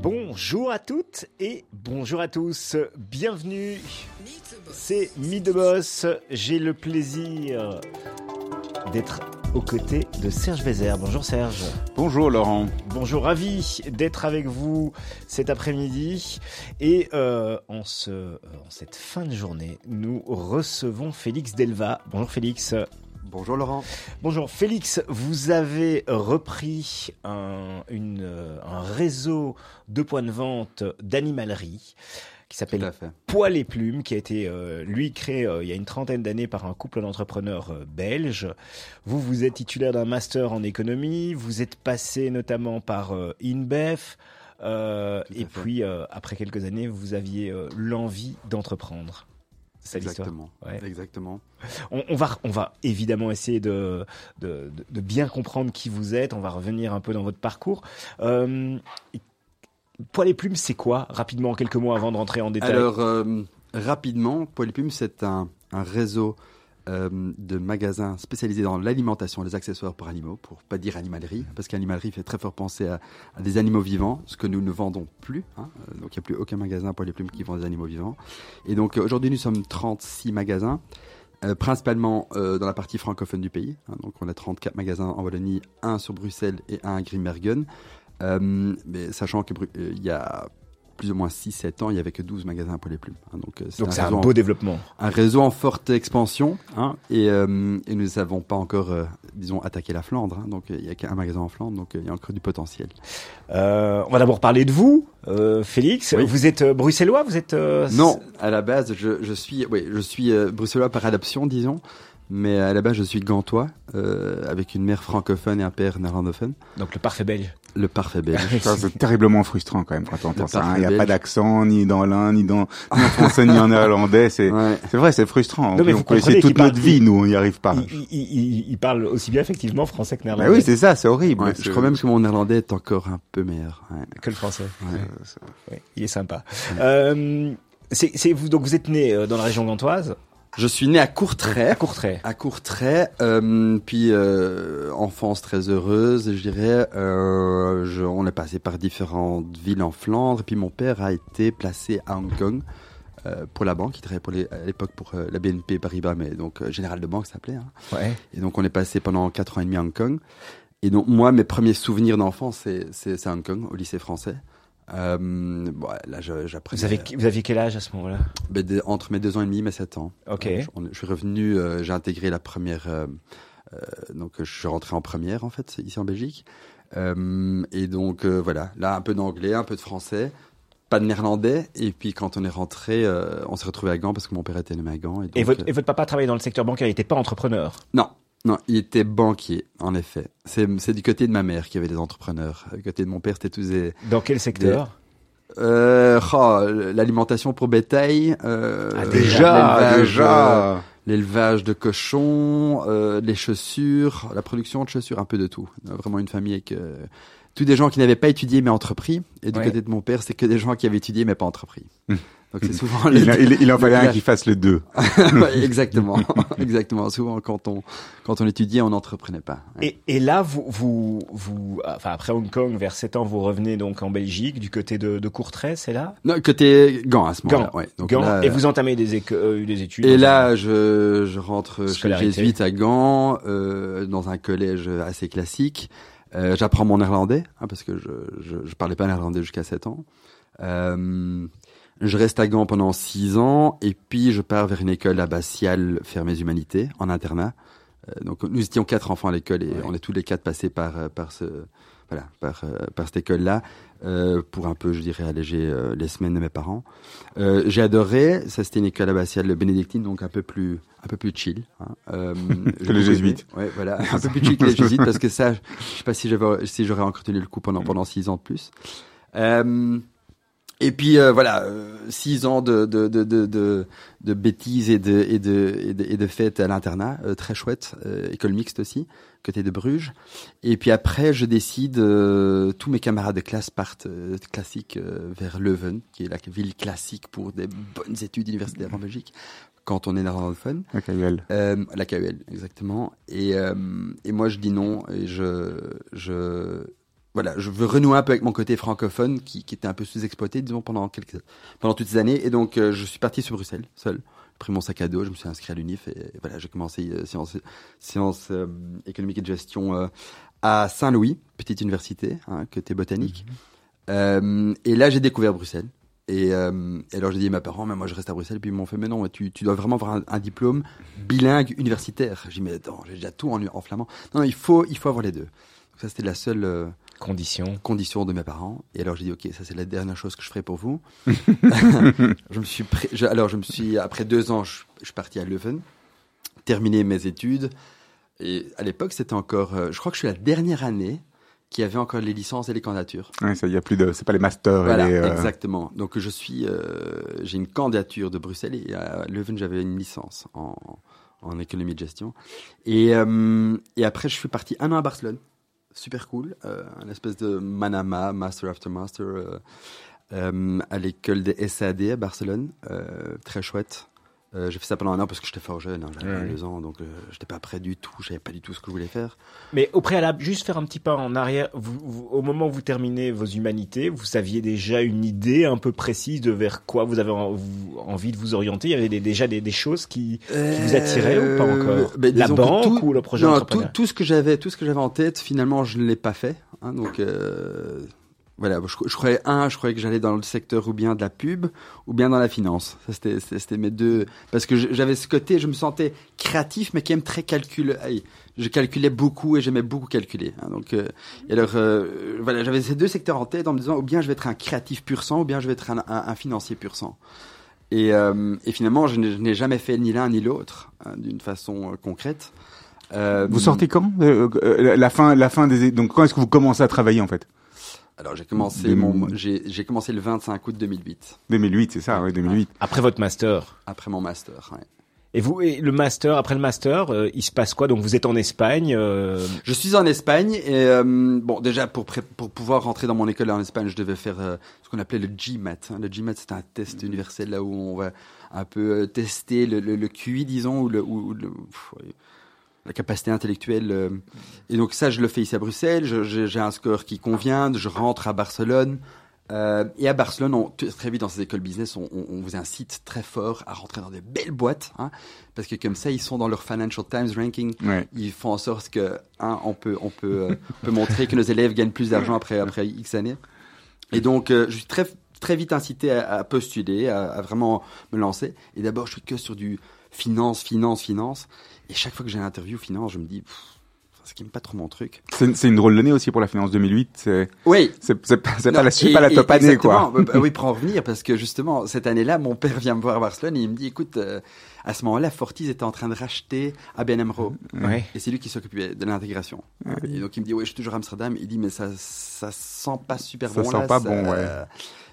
Bonjour à toutes et bonjour à tous. Bienvenue. C'est Meet the Boss. J'ai le plaisir d'être aux côtés de Serge Vézère. Bonjour Serge. Bonjour Laurent. Bonjour, ravi d'être avec vous cet après-midi. Et euh, en, ce, en cette fin de journée, nous recevons Félix Delva. Bonjour Félix. Bonjour Laurent. Bonjour Félix, vous avez repris un, une, un réseau de points de vente d'animalerie qui s'appelle Poil et Plumes, qui a été euh, lui créé euh, il y a une trentaine d'années par un couple d'entrepreneurs euh, belges. Vous, vous êtes titulaire d'un master en économie, vous êtes passé notamment par InBev, et puis après quelques années, vous aviez l'envie d'entreprendre. Exactement. Ouais. Exactement. On, on, va, on va évidemment essayer de, de, de, bien comprendre qui vous êtes. On va revenir un peu dans votre parcours. Euh, Poil et Plumes, c'est quoi Rapidement, quelques mots avant de rentrer en détail? Alors, euh, rapidement, Poil et Plumes, c'est un, un réseau euh, de magasins spécialisés dans l'alimentation, les accessoires pour animaux, pour pas dire animalerie, parce qu'animalerie fait très fort penser à, des animaux vivants, ce que nous ne vendons plus. Hein. Donc il n'y a plus aucun magasin pour les plumes qui vend des animaux vivants. Et donc aujourd'hui nous sommes 36 magasins. Euh, principalement euh, dans la partie francophone du pays. Hein, donc on a 34 magasins en Wallonie, un sur Bruxelles et un à Grimbergen. Euh, mais sachant qu'il euh, y a plus ou moins 6-7 ans, il n'y avait que 12 magasins pour les plumes. Hein, donc c'est un, un, beau en, développement. Un réseau en forte expansion. Hein, et, euh, et, nous n'avons pas encore, euh, disons, attaqué la Flandre. Hein, donc il n'y a qu'un magasin en Flandre, donc il y a encore du potentiel. Euh, on va d'abord parler de vous, Félix. Oui. Vous êtes bruxellois Vous êtes Non, à la base, je, je suis, oui, je suis bruxellois par adoption, disons. Mais à la base, je suis gantois, euh, avec une mère francophone et un père néerlandophone. Donc le parfait belge. Le parfait belge. c'est terriblement frustrant quand même quand on entend ça. Il hein. n'y a pas d'accent ni dans l'un, ni dans ni en français, ni en néerlandais. C'est ouais. c'est vrai, c'est frustrant. Non, mais on peut essayer toute parle, notre vie, nous, on n'y arrive pas. Il, il, il, il, parle aussi bien effectivement français que néerlandais. Mais oui, c'est ça, c'est horrible. Ouais, je crois même que mon néerlandais est encore un peu meilleur. Que le français. Ouais. il est sympa. Euh, c'est vous donc vous êtes né euh, dans la région gantoise. Je suis né à Courtrai. À Courtrai. À Courtrai. Euh, puis euh, enfance très heureuse, je dirais. Euh, je, on est passé par différentes villes en Flandre. Puis mon père a été placé à Hong Kong euh, pour la banque. Il travaillait pour les, à l'époque pour euh, la BNP Paribas, mais donc euh, Général de Banque s'appelait. Hein. Ouais. Et donc on est passé pendant quatre ans et demi à Hong Kong. Et donc moi, mes premiers souvenirs d'enfance, c'est, c'est, c'est Hong Kong, au lycée français. Euh, bon, là, j'apprenais. Vous avez, vous aviez quel âge à ce moment-là? Ben Entre mes deux ans et demi mes sept ans. Ok. Euh, je, je, suis revenu, euh, j'ai intégré la première. Euh, donc, je suis rentré en première, en fait, ici en Belgique. et donc, voilà, là, un peu d'anglais, un peu de français. Pas de néerlandais. Et puis, quand on est rentré, on s'est retrouvé à Gand parce que mon père était nommé à Gand. Et, donc, et, votre, et votre papa travaillait dans le secteur bancaire, il n'était pas entrepreneur? Non, non, il était banquier, en effet. C'est du côté de ma mère qui avait des entrepreneurs. Du côté de mon père, c'était tous des... Dans quel secteur? des... euh, oh, L'alimentation pour bétail. Euh, ah, déjà, déjà L'élevage de cochons, euh, les chaussures, la production de chaussures, un peu de tout. Vraiment une famille avec... Tous des gens qui n'avaient pas étudié mais entrepris. Et du ouais. côté de mon père, c'est que des gens qui avaient étudié mais pas entrepris. Donc c'est souvent il, il, il, en fallait un qui fasse les deux. ouais, exactement, exactement. Souvent quand on quand on étudiait, on n'entreprenait pas. Et, et, là, vous vous vous, enfin après Hong Kong, vers 7 ans, vous revenez donc en Belgique, du côté de, de Courtrai, c'est là? Non, côté Gand à ce moment-là. Ouais. Donc Gand. Là, et vous entamez des, euh, des études. Et là, je je rentre chez les jésuites à Gand, euh, dans un collège assez classique. Euh, J'apprends mon néerlandais hein, parce que je, je je parlais pas néerlandais jusqu'à 7 ans. Euh, je reste à Gand pendant six ans et puis je pars vers une école abbatiale Fermées Humanités en internat. Euh, donc nous étions quatre enfants à l'école et ouais. on est tous les quatre passés par par ce voilà par euh, par cette école là euh, pour un peu je dirais alléger euh, les semaines de mes parents. J'ai adoré. Ça c'était une école abbatiale bénédictine donc un peu plus un peu plus chill. Hein. que les jésuites. Ouais voilà un peu plus chill que les jésuites parce que ça je sais pas si j'avais si j'aurais encore tenu le coup pendant pendant six ans de plus. Euh, et puis euh, voilà, euh, six ans de, de, de, de, de bêtises et de, et de, et de, et de fêtes à l'internat, euh, très chouette, euh, école mixte aussi, côté de Bruges. Et puis après, je décide, euh, tous mes camarades de classe partent classique vers Leuven, qui est la ville classique pour des bonnes études universitaires en Belgique quand on est néerlandophone. La KUL. Euh, la KUL, exactement. Et, euh, et moi, je dis non et je, je, voilà, je veux renouer un peu avec mon côté francophone qui, qui était un peu sous-exploité, disons, pendant quelques, pendant toutes ces années. Et donc, je suis parti sur Bruxelles, seul. J'ai pris mon sac à dos, je me suis inscrit à l'UNIF et, voilà, j'ai commencé sciences, sciences économiques et de gestion à Saint-Louis, petite université, hein, côté botanique. Mhm. et là, j'ai découvert Bruxelles. Et, euh, et, alors j'ai dit à mes parents, mais moi je reste à Bruxelles. Puis ils m'ont fait, mais non, tu, tu dois vraiment avoir un, diplôme bilingue universitaire. J'ai dit, mais attends, j'ai déjà tout en, en, flamand. Non, il faut, il faut avoir les deux. Donc ça c'était la seule euh, condition. condition de mes parents. Et alors j'ai dit, ok, ça c'est la dernière chose que je ferai pour vous. je me suis, alors je me suis, après deux ans, je, je suis parti à Leuven, terminer mes études. Et à l'époque, c'était encore, euh, je crois que je suis la dernière année qui avait encore les licences et les candidatures. Oui, ça y a plus de, c'est pas les masters. Voilà, et les, euh, exactement. Donc je suis, euh, j'ai une candidature de Bruxelles et à Leuven j'avais une licence en, en économie de gestion. Et, euh, et après je suis parti un an à Barcelone, super cool, euh, un espèce de Manama, Master After Master, euh, à l'école des SAD à Barcelone, très chouette. Euh, j'ai fait ça pendant un an parce que j'étais fort jeune, hein, j'avais deux ans, donc euh, j'étais pas prêt du tout, je savais pas du tout ce que je voulais faire. Mais au préalable, juste faire un petit pas en arrière, vous, au moment où vous terminez vos humanités, vous saviez déjà une idée un peu précise de vers quoi vous avez envie de vous orienter? Il y avait déjà des, choses qui, vous attiraient ou pas euh, encore ben, La banque ou le projet non, tout, tout, ce que j'avais, tout ce que j'avais en tête, finalement, je ne l'ai pas fait. Hein, donc voilà, je, croyais un, je croyais que j'allais dans le secteur ou bien de la pub ou bien dans la finance. Ça c'était mes deux parce que j'avais ce côté, je me sentais créatif mais qui aime très calcul. Je calculais beaucoup et j'aimais beaucoup calculer. Hein, donc euh, et alors euh, voilà, j'avais ces deux secteurs en tête en me disant ou bien je vais être un créatif pur sang ou bien je vais être un, un, financier pur sang. Et, euh, et finalement, je n'ai jamais fait ni l'un ni l'autre hein, d'une façon concrète. vous sortez quand? La fin, la fin des donc quand est-ce que vous commencez à travailler en fait? Alors j'ai commencé mon j'ai commencé le 25 août 2008. 2008, c'est ça, oui, 2008. Après votre master. Après mon master, ouais. Et vous, et le master, après le master, euh, il se passe quoi? Donc vous êtes en Espagne euh... Je suis en Espagne et euh, bon déjà pour pour pouvoir rentrer dans mon école en Espagne, je devais faire euh, ce qu'on appelait le GMAT. Hein. Le GMAT, c'est un test universel là où on va un peu tester le, le, le QI, disons, ou le, ou, le la capacité intellectuelle. Euh, et donc ça, je le fais ici à Bruxelles. J'ai un score qui convient. Je rentre à Barcelone. Euh, et à Barcelone, on, très vite dans ces écoles business, on, on, vous incite très fort à rentrer dans des belles boîtes, hein, parce que comme ça, ils sont dans leur Financial Times ranking. Ils font en sorte que, hein, on peut, on peut, euh, peut montrer que nos élèves gagnent plus d'argent après, après X années. Et donc, je suis très, très vite incité à, postuler, à, à, vraiment me lancer. Et d'abord, je suis que sur du finance, finance, finance. Et chaque fois que j'ai une interview finance, je me dis, ce qui n'est pas trop mon truc. C'est une drôle d'année aussi pour la finance 2008. C'est oui. C'est pas la pas la top année quoi. Bah, bah oui, pour en revenir parce que justement cette année-là, mon père vient me voir à Barcelone et il me dit, écoute, euh, à ce moment-là, Fortis était en train de racheter ABN AMRO. Ouais. Et c'est lui qui s'occupait de l'intégration. Et donc il me dit, ouais, je suis toujours à Amsterdam. Il dit, mais ça, ça sent pas super bon ça Sent pas bon, ouais.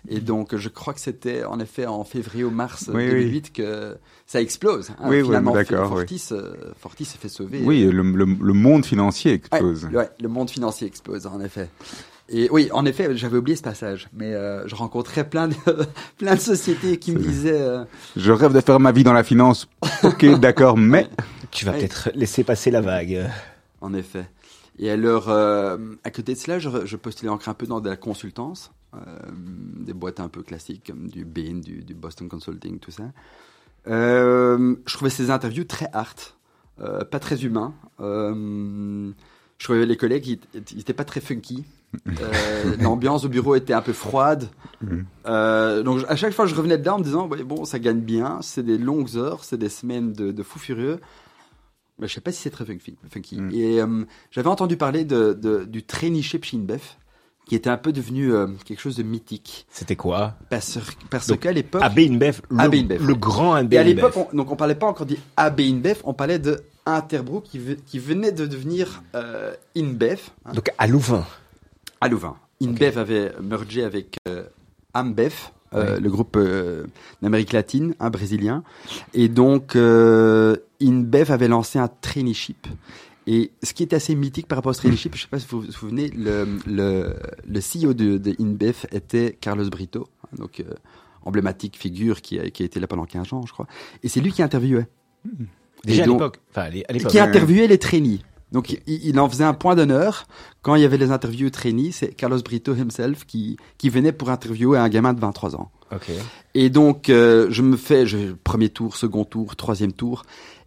Et donc, je crois que c'était en effet en février ou mars 2008 que ça explose. Hein. Oui, Finalement, oui, d'accord. Fortis, euh, Fortis s'est fait sauver. Oui, le, le, le, monde financier explose. Ouais, le monde financier explose, en effet. Et oui, en effet, j'avais oublié ce passage, mais euh, je rencontrais plein de plein de sociétés qui me disaient. Euh, je rêve de faire ma vie dans la finance. ok, d'accord, mais tu vas peut-être laisser passer la vague. En effet. Et alors, euh, à côté de cela, je, je postulais encore un peu dans de la consultance. Euh, des boîtes un peu classiques comme du Bain, du, du Boston Consulting, tout ça. Euh, je trouvais ces interviews très hard, euh, pas très humains. je trouvais les collègues, ils n'étaient pas très funky. L'ambiance au bureau était un peu froide. donc à chaque fois, je revenais dedans en me disant bon, ça gagne bien, c'est des longues heures, c'est des semaines de, de fou furieux. Mais je sais pas si c'est très funky. funky. Mm. Et j'avais entendu parler de, de, du traineeship chez InBev qui était un peu devenu euh, quelque chose de mythique. C'était quoi? Parce, parce qu'à l'époque... AB InBev, le, le grand AB Et à l'époque, on, donc on parlait pas encore d'AB InBev, on parlait de Interbrew qui, qui venait de devenir euh, InBev. Hein. Donc à Louvain. À Louvain. InBev avait mergé avec euh, Ambev, euh, le groupe d'Amérique latine, un brésilien. Et donc InBev avait lancé un traineeship et ce qui est assez mythique par rapport au traineeship, je ne sais pas si vous vous souvenez, le, le, le CEO de, de InBev était Carlos Brito, hein, donc euh, emblématique figure qui a, qui a été là pendant 15 ans, je crois. Et c'est lui qui interviewait. Déjà à l'époque. Enfin, à Qui interviewait les trainees. Donc il, en faisait un point d'honneur quand il y avait les interviews trainees, c'est Carlos Brito himself qui qui venait pour interviewer un gamin de 23 ans. Okay. Et donc euh, je me fais je, premier tour, second tour, troisième tour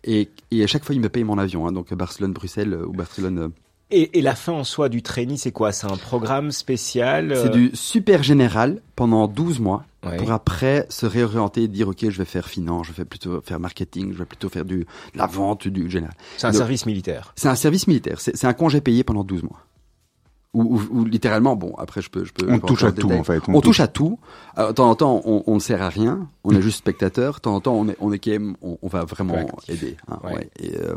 et, et à chaque fois il me paye mon avion hein, donc Barcelone Bruxelles ou Barcelone et, et, la fin en soi du training, c'est quoi? C'est un programme spécial C'est du super général pendant 12 mois pour après se réorienter et dire ok je vais faire finance, je vais plutôt faire marketing, je vais plutôt faire du de la vente du général. C'est un service militaire. C'est un service militaire. C'est un congé payé pendant 12 mois. Ou, ou, littéralement, bon, après je peux, je peux. On touche à tout en fait. On, touche. à tout. de temps en temps, on, on ne sert à rien. On est juste spectateur. De temps en temps, on est, on est quand même, on, on va vraiment aider. Hein, ouais. Et, euh,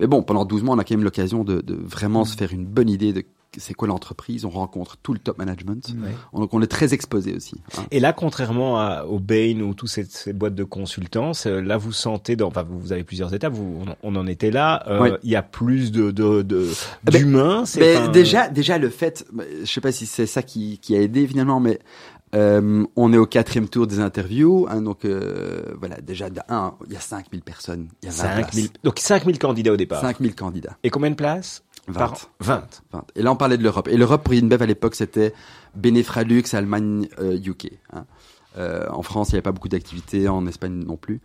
mais bon, pendant 12 mois, on a quand même l'occasion de, de, vraiment mm. se faire une bonne idée de c'est quoi l'entreprise, on rencontre tout le top management, donc on est très exposé aussi. Hein. Et là, contrairement à, au Bain ou toutes ces, ces, boîtes de consultance, euh, là vous sentez, dans, enfin vous avez plusieurs étapes, vous, on, en était là, euh, il y a plus de de eh ben, d'humains. Ben, déjà, déjà le fait, je sais pas si c'est ça qui, qui a aidé finalement, mais euh, on est au quatrième tour des interviews, hein, donc euh, voilà, déjà un, il y a 5000 personnes, il y a 5000, donc 5000 candidats au départ. 5000 candidats. Et combien de places? 20. 20. Et là, on parlait de l'Europe. Et l'Europe, pour InBev, à l'époque, c'était Benefralux, Allemagne, UK. Euh, hein. Euh, en France, il n'y avait pas beaucoup d'activités, en Espagne non plus.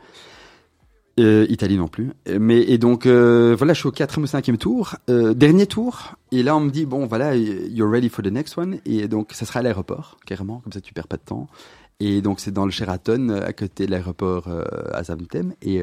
Euh, Italie non plus. Mais et donc euh, voilà, je suis au quatrième ou cinquième tour, euh, dernier tour. Et là, on me dit bon voilà, you're ready for the next one. Et donc ça sera à l'aéroport, carrément, comme ça tu perds pas de temps. Et donc c'est dans le Sheraton, à côté de l'aéroport à Zaventem. Et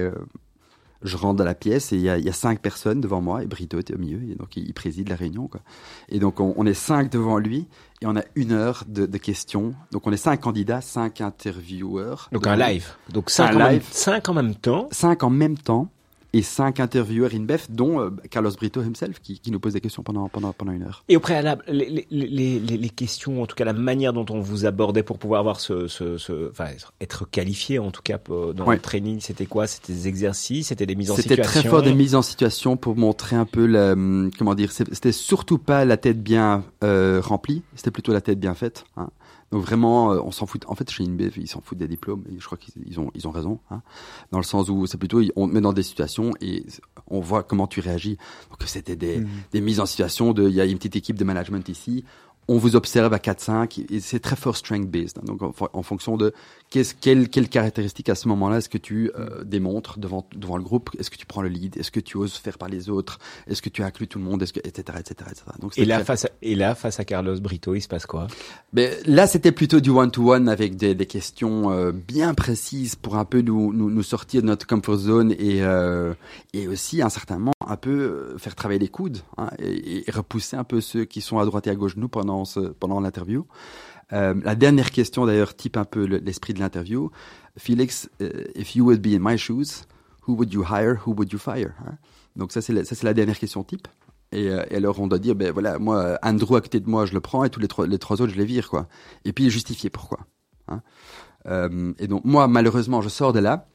je rentre dans la pièce et il y a, y a, cinq personnes devant moi et Brito était au milieu et donc il, préside la réunion quoi. Et donc on, on, est cinq devant lui et on a une heure de, de, questions. Donc on est cinq candidats, cinq intervieweurs. Donc un live. Donc cinq, en, live. Même, cinq en même temps. Cinq en même temps et cinq intervieweurs InBev, dont euh, Carlos Brito himself, qui, qui, nous pose des questions pendant, pendant, pendant une heure. Et au préalable, les, les, les, les, questions, en tout cas la manière dont on vous abordait pour pouvoir avoir ce, ce, ce enfin, être qualifié, en tout cas dans le training, c'était quoi? C'était des exercices, c'était des mises en situation? C'était très fort des mises en situation pour montrer un peu, la, hum, comment dire, c'était surtout pas la tête bien euh, remplie, c'était plutôt la tête bien faite. Hein. Donc vraiment, euh, on s'en fout. En fait, chez InBev, ils s'en foutent des diplômes. Et je crois qu'ils ont, ils ont raison. Hein, dans le sens où c'est plutôt, on te met dans des situations et on voit comment tu réagis. Donc c'était des, mmh. des mises en situation de, il y a une petite équipe de management ici on vous observe à 4-5 et c'est très fort strength based. Hein. donc en, fonction de qu'est-ce, quelle, quelle caractéristique à ce moment-là est-ce que tu euh, démontres devant devant le groupe, est-ce que tu prends le lead, est-ce que tu oses faire par les autres, est-ce que tu inclus tout le monde, est-ce que etc etc etc. Donc et là face à, et là face à Carlos Brito, il se passe quoi? Mais ben, là c'était plutôt du one to one avec des, des questions euh, bien précises pour un peu nous, nous, nous sortir de notre comfort zone et euh, et aussi un certain moment un peu faire travailler les coudes hein, et, et, repousser un peu ceux qui sont à droite et à gauche de nous pendant pendant, l'interview. Euh, la dernière question d'ailleurs type un peu l'esprit de l'interview. Felix, uh, if you would be in my shoes, who would you hire, who would you fire hein? Donc ça c'est la, la dernière question type. Et, euh, et, alors on doit dire ben voilà moi Andrew à côté de moi je le prends et tous les trois les trois autres je les vire quoi. Et puis justifier pourquoi. Hein? Euh, et donc moi malheureusement je sors de là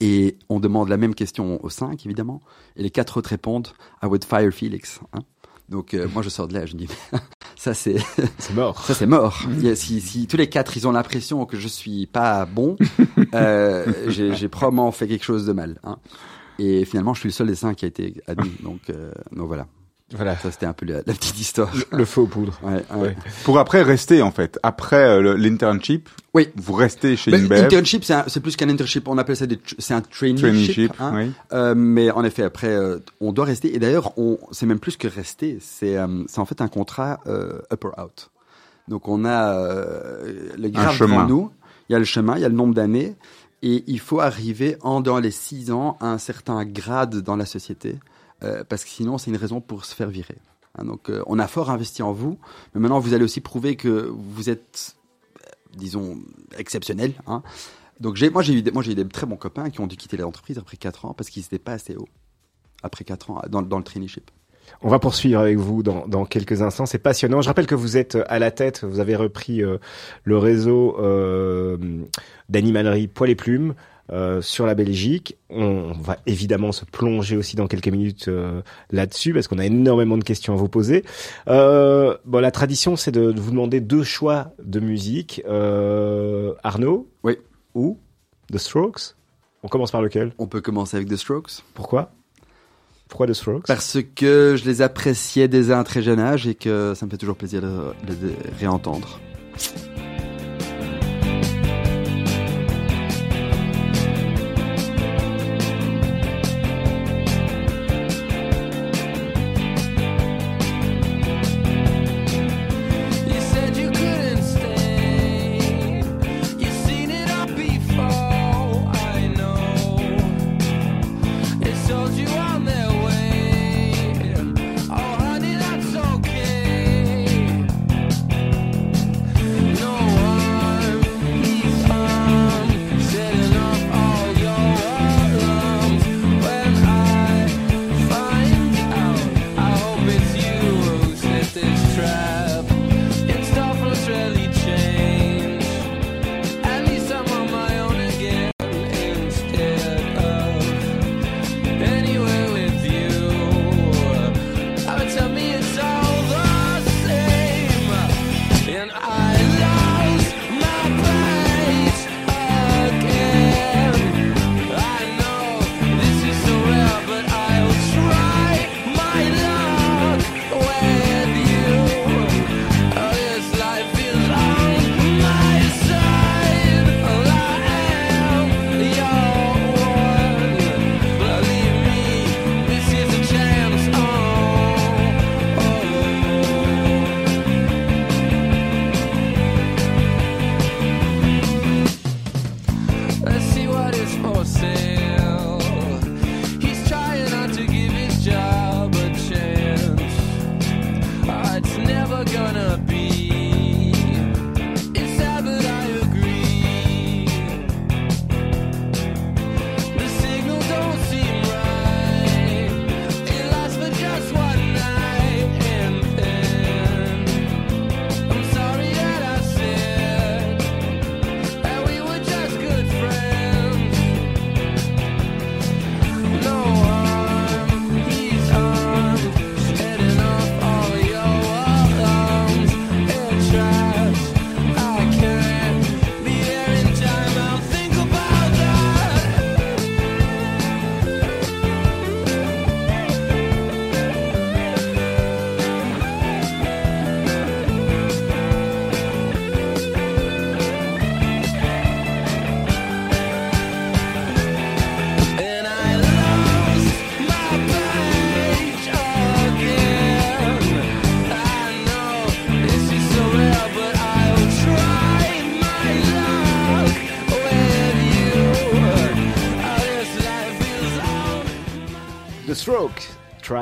et on demande la même question aux cinq évidemment et les quatre autres répondent I would fire Felix. Hein? Donc euh, moi je sors de là, je dis ça c'est c'est mort. Ça c'est mort. si, si tous les quatre ils ont l'impression que je suis pas bon, euh, j'ai probablement fait quelque chose de mal. Hein. Et finalement je suis le seul des cinq qui a été admis. Donc euh, donc voilà. Voilà. Ça, c'était un peu la, petite histoire. Le, faux poudre. Ouais, ouais. Pour après rester, en fait. Après euh, l'internship. Oui. Vous restez chez InBev. L'internship, c'est plus qu'un internship. On appelle ça des, c'est un traineeship. traineeship hein. oui. euh, mais en effet, après, euh, on doit rester. Et d'ailleurs, on, c'est même plus que rester. C'est, euh, c'est en fait un contrat euh, upper out. Donc, on a le grave devant nous. Il y a le chemin, il y a le nombre d'années. Et il faut arriver en dans les six ans à un certain grade dans la société. Euh, parce que sinon c'est une raison pour se faire virer. Hein, donc euh, on a fort investi en vous, mais maintenant vous allez aussi prouver que vous êtes, euh, disons, exceptionnel. Hein. Donc moi j'ai eu, des, très bons copains qui ont dû quitter l'entreprise après 4 ans parce qu'ils n'étaient pas assez hauts après 4 ans dans, dans le traineeship. On va poursuivre avec vous dans, quelques instants. C'est passionnant. Je rappelle que vous êtes à la tête. Vous avez repris le réseau d'animalerie Poil et Plumes. Euh, sur la Belgique. On va évidemment se plonger aussi dans quelques minutes euh, là-dessus parce qu'on a énormément de questions à vous poser. Euh, bon, la tradition, c'est de, vous demander deux choix de musique. Euh, Arnaud Oui. Ou The Strokes? On commence par lequel? On peut commencer avec The Strokes. Pourquoi? Pourquoi The Strokes? Parce que je les appréciais dès un très jeune âge et que ça me fait toujours plaisir de les réentendre.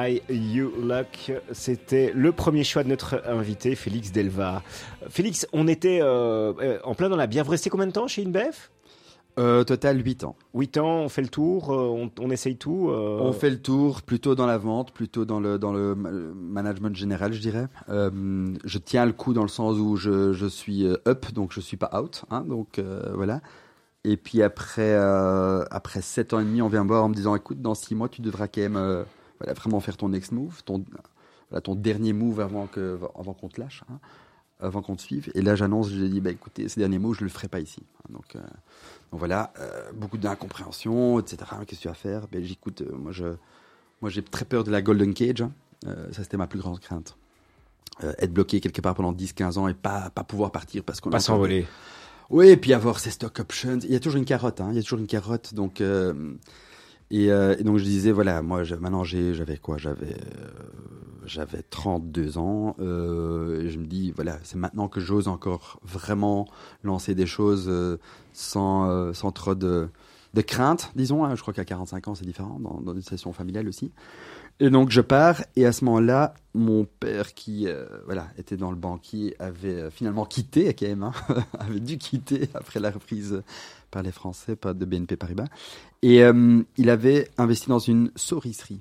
You Luck, c'était le premier choix de notre invité, Félix Delva. Félix, on était euh, euh, en plein dans la bière. Vous restez combien de temps chez InBev? Euh, Total 8 ans. 8 ans, on fait le tour, on, essaye tout On fait le tour plutôt dans la vente, plutôt dans le, dans le management général, je dirais. je tiens le coup dans le sens où je, je suis up, donc je suis pas out. Hein, donc voilà. Et puis après, après 7 ans et demi, on vient me voir en me disant écoute, dans 6 mois, tu devras quand même vraiment faire ton next move, ton, ton dernier move avant que avant qu'on te lâche, hein, avant qu'on te suive. Et là, j'annonce, j'ai dit, bah, écoutez, ces derniers mots, je le ferai pas ici. Donc, euh, donc voilà, euh, beaucoup d'incompréhension, etc. Qu'est-ce que tu vas faire? Ben, J'écoute, euh, moi, je, moi, j'ai très peur de la Golden Cage. Hein. ça, c'était ma plus grande crainte. être bloqué quelque part pendant 10-15 ans et pas, pas pouvoir partir parce qu'on Pas s'envoler. Oui, et puis avoir ses stock options. Il y a toujours une carotte, hein. il y a toujours une carotte. Donc, euh, et, donc je disais voilà, moi maintenant j'avais quoi? J'avais euh, j'avais 32 ans. Euh, et je me dis voilà, c'est maintenant que j'ose encore vraiment lancer des choses sans sans trop de de crainte, disons. Hein. je crois qu'à 45 ans c'est différent dans, une situation familiale aussi. Et donc je pars et à ce moment-là, mon père qui voilà était dans le banquier avait finalement quitté même, hein, avait dû quitter après la reprise par les Français, pas de BNP Paribas. Et euh, il avait investi dans une saurisserie.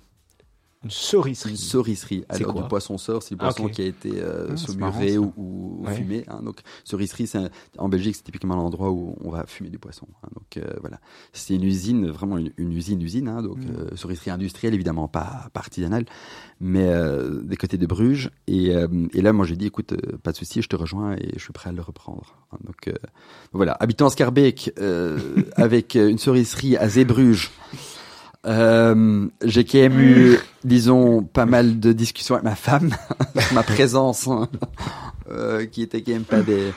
Une saurisserie. Une saurisserie. Alors, du poisson sort, c'est le poisson qui a été euh, ah, saumuré ou, fumé. Hein. Donc, saurisserie, en Belgique, c'est typiquement l'endroit où on va fumer du poisson. Hein. Donc, euh, voilà. C'est une usine, vraiment une, usine, usine. Hein. Donc, mm. saurisserie industrielle, évidemment, pas, pas artisanale, mais des côtés de Bruges. Et, et là, moi, j'ai dit, écoute, pas de souci, je te rejoins et je suis prêt à le reprendre. Donc, voilà. Habitant Scarbeck, avec une saurisserie à Zébruges. Euh, j'ai quand même eu, disons, pas mal de discussions avec ma femme, ma présence, hein, euh, qui était quand même pas des,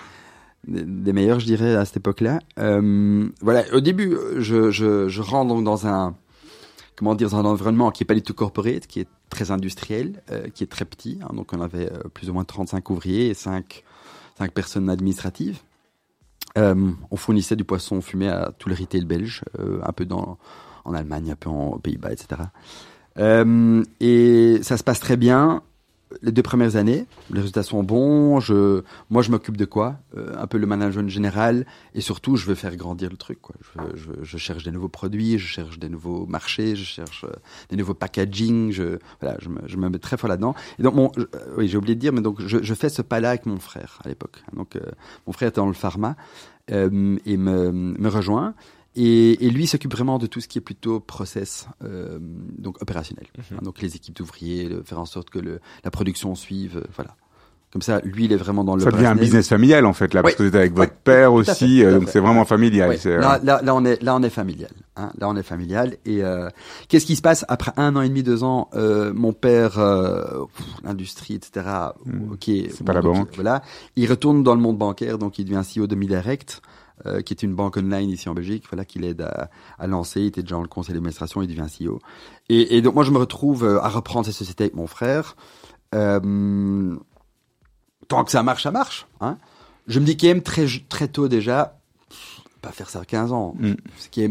des, meilleurs, je dirais, à cette époque-là. Euh, voilà, au début, je, je, rentre donc dans un, comment dire, dans un environnement qui est pas du tout corporate, qui est très industriel, qui est très petit. Hein, donc on avait plus ou moins 35 ouvriers et 5, 5 personnes administratives. On fournissait du poisson fumé à tout le retail belge, un peu dans, en Allemagne, un peu en Pays-Bas, etc. Euh, et ça se passe très bien les deux premières années, les résultats sont bons. Je, moi, je m'occupe de quoi euh, Un peu le management général, et surtout, je veux faire grandir le truc. Quoi. Je, je, je, cherche des nouveaux produits, je cherche des nouveaux marchés, je cherche euh, des nouveaux packaging. Je, voilà, je me, je me mets très fort là-dedans. Et donc, euh, oui, j'ai oublié de dire, mais donc, je, fais ce pas-là avec mon frère à l'époque. Donc, mon frère était dans le pharma et me, me rejoint. Et, et, lui s'occupe vraiment de tout ce qui est plutôt process, euh, donc opérationnel. Mhm. Donc les équipes d'ouvriers, faire en sorte que le, la production suive, euh, voilà. Comme ça, lui, il est vraiment dans le. Ça devient un business familial en fait là, parce que vous êtes avec votre père aussi, euh, donc c'est vraiment familial. Euh, là, là, là, on est là, on est familial. Hein. Là, on est familial. Et euh, qu'est-ce qui se passe après un an et demi, deux ans Mon père, l'industrie, etc. Hmm. Ok. C'est pas la banque. Voilà. Il retourne dans le monde bancaire, donc il devient CEO de Midirect. Euh, qui est une banque online ici en Belgique, voilà, qu'il aide à, à, lancer. Il était déjà dans le conseil d'administration, il devient CEO. Et, et, donc moi, je me retrouve euh, à reprendre cette société avec mon frère. Euh, tant que ça marche, ça marche. Hein. Je me dis quand même très, très tôt déjà, pas faire ça à 15 ans, mm. ce qui est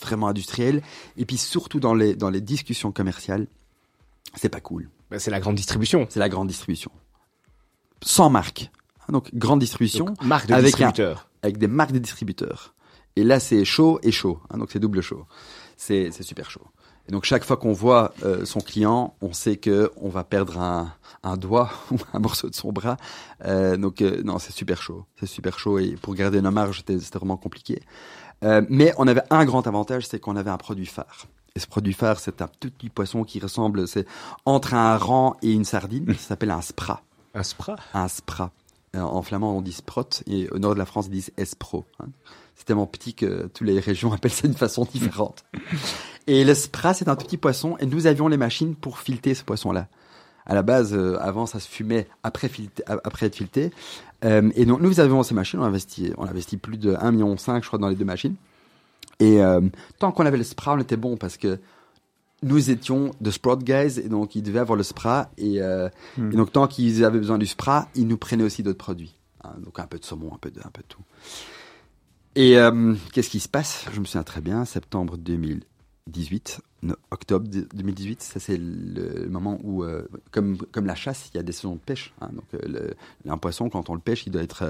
vraiment industriel. Et puis surtout dans les, dans les discussions commerciales, c'est pas cool. Bah, c'est la grande distribution. C'est la grande distribution. Sans marque. Donc, grande distribution. marque de avec distributeur avec des marques de distributeurs. Et là, c'est chaud et chaud. Hein, donc, c'est double chaud. C'est super chaud. Et donc, chaque fois qu'on voit euh, son client, on sait que on va perdre un, un doigt ou un morceau de son bras. Euh, donc, euh, non, c'est super chaud. C'est super chaud. Et pour garder nos marges, c'était vraiment compliqué. Mais on avait un grand avantage, c'est qu'on avait un produit phare. Et ce produit phare, c'est un petit poisson qui ressemble, c'est entre un rang et une sardine. Ça s'appelle un spra. Un spra? Un spra. Euh, en flamand, on dit sprot, et au nord de la France, ils disent espro. Hein. C'est tellement petit que toutes les régions appellent ça d'une façon différente. et le spra, c'est un petit poisson, et nous avions les machines pour fileter ce poisson-là. À la base, euh, avant, ça se fumait après, après être fileté. Euh, et donc, nous avions ces machines, on a investi, on a investi plus de 1,5 million, je crois, dans les deux machines. Et tant qu'on avait le spra, on était bon parce que nous étions de Sprout Guys, et donc ils devaient avoir le Spra, et, euh, hmm. et donc tant qu'ils avaient besoin du Spra, ils nous prenaient aussi d'autres produits. Hein, donc un peu de saumon, un peu de, un peu de tout. Et euh, qu'est-ce qui se passe? Je me souviens très bien, septembre 2018, octobre 2018, ça c'est le moment où, euh, comme, comme la chasse, il y a des saisons de pêche. Hein, donc euh, le, un poisson, quand on le pêche, il doit être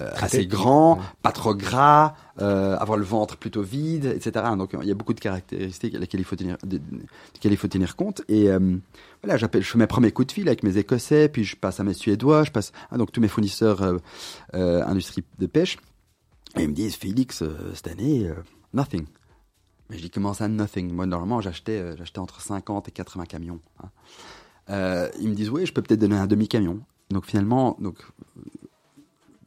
euh, assez grand, pas trop gras, avoir le ventre plutôt vide, etc. Donc il y a beaucoup de caractéristiques lesquelles il faut tenir, il faut tenir compte. Et voilà, j'appelle, je fais mes premiers coups de fil avec mes Écossais, puis je passe à mes Suédois, je passe à donc tous mes fournisseurs industrie de pêche. Et ils me disent, Félix, cette année, nothing. Mais je dis comment ça, nothing. Moi, normalement, j'achetais, euh, j'achetais entre 50 et 80 camions. Hein. Euh, ils me disent, oui, je peux peut-être donner un demi-camion. Donc finalement, donc,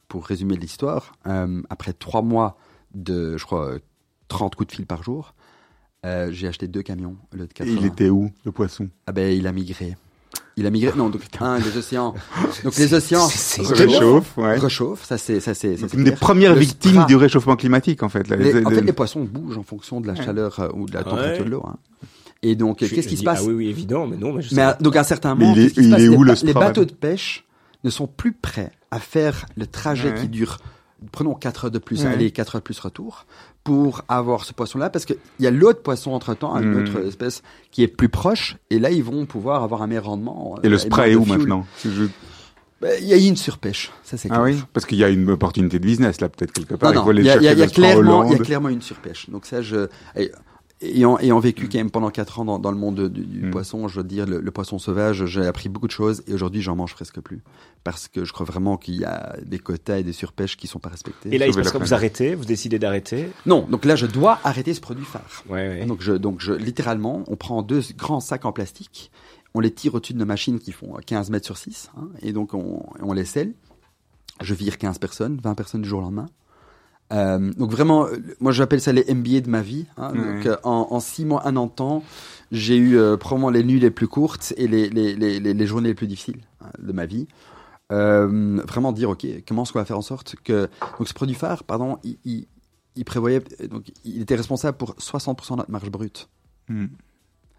pour résumer l'histoire, euh, après trois mois de, je crois, 30 coups de fil par jour, j'ai acheté deux camions. Le de 80. Et il était où, le poisson? Ah ben, il a migré. Il a migré. Non, donc un les océans. Donc les océans réchauffent, ouais. réchauffent. Ça c'est ça c'est une des premières victimes du réchauffement climatique en fait. les, en fait, les poissons bougent en fonction de la chaleur euh, ou de la température de l'eau. Hein. Et donc, qu'est-ce qui se passe Ah oui, oui, évident, mais non. Mais, je mais donc à un certain moment, il est, il est où, le les, bateaux de pêche ne sont plus prêts à faire le trajet qui dure prenons 4 heures de plus aller, 4 heures de plus retour, pour avoir ce poisson-là, parce qu'il y a l'autre poisson entre-temps, une hmm. autre espèce qui est plus proche, et là, ils vont pouvoir avoir un meilleur rendement. Et le euh, spray est où maintenant bah, il y a eu une surpêche, ça c'est Ah oui, parce qu'il y a une opportunité de business là peut-être quelque part. Non, non, il y, a, y a clairement, il y a clairement une surpêche. Donc ça, je, ayant, ayant vécu quand même pendant quatre ans dans, dans le monde du, mm. poisson, je veux dire, le, poisson sauvage, j'ai appris beaucoup de choses et aujourd'hui, j'en mange presque plus. Parce que je crois vraiment qu'il y a des quotas et des surpêches qui sont pas respectés. Et là, il se passe que vous arrêtez, vous décidez d'arrêter Non, donc là, je dois arrêter ce produit phare. Ouais, ouais. Donc, je, donc je, littéralement, on prend deux grands sacs en plastique, on les tire au-dessus de nos machines qui font 15 mètres sur 6, hein, et donc on, on les scelle. Je vire 15 personnes, 20 personnes du jour au lendemain. Euh, donc vraiment, moi j'appelle ça les MBA de ma vie. Hein. Donc en, en, six mois, un an de temps, j'ai eu probablement les nuits les plus courtes et les, les, les, les journées les plus difficiles hein, de ma vie. Euh, vraiment dire, OK, comment est-ce qu'on va faire en sorte que... Donc ce produit phare, pardon, il, il, il prévoyait... Donc il était responsable pour 60% de notre marge brute. Hmm.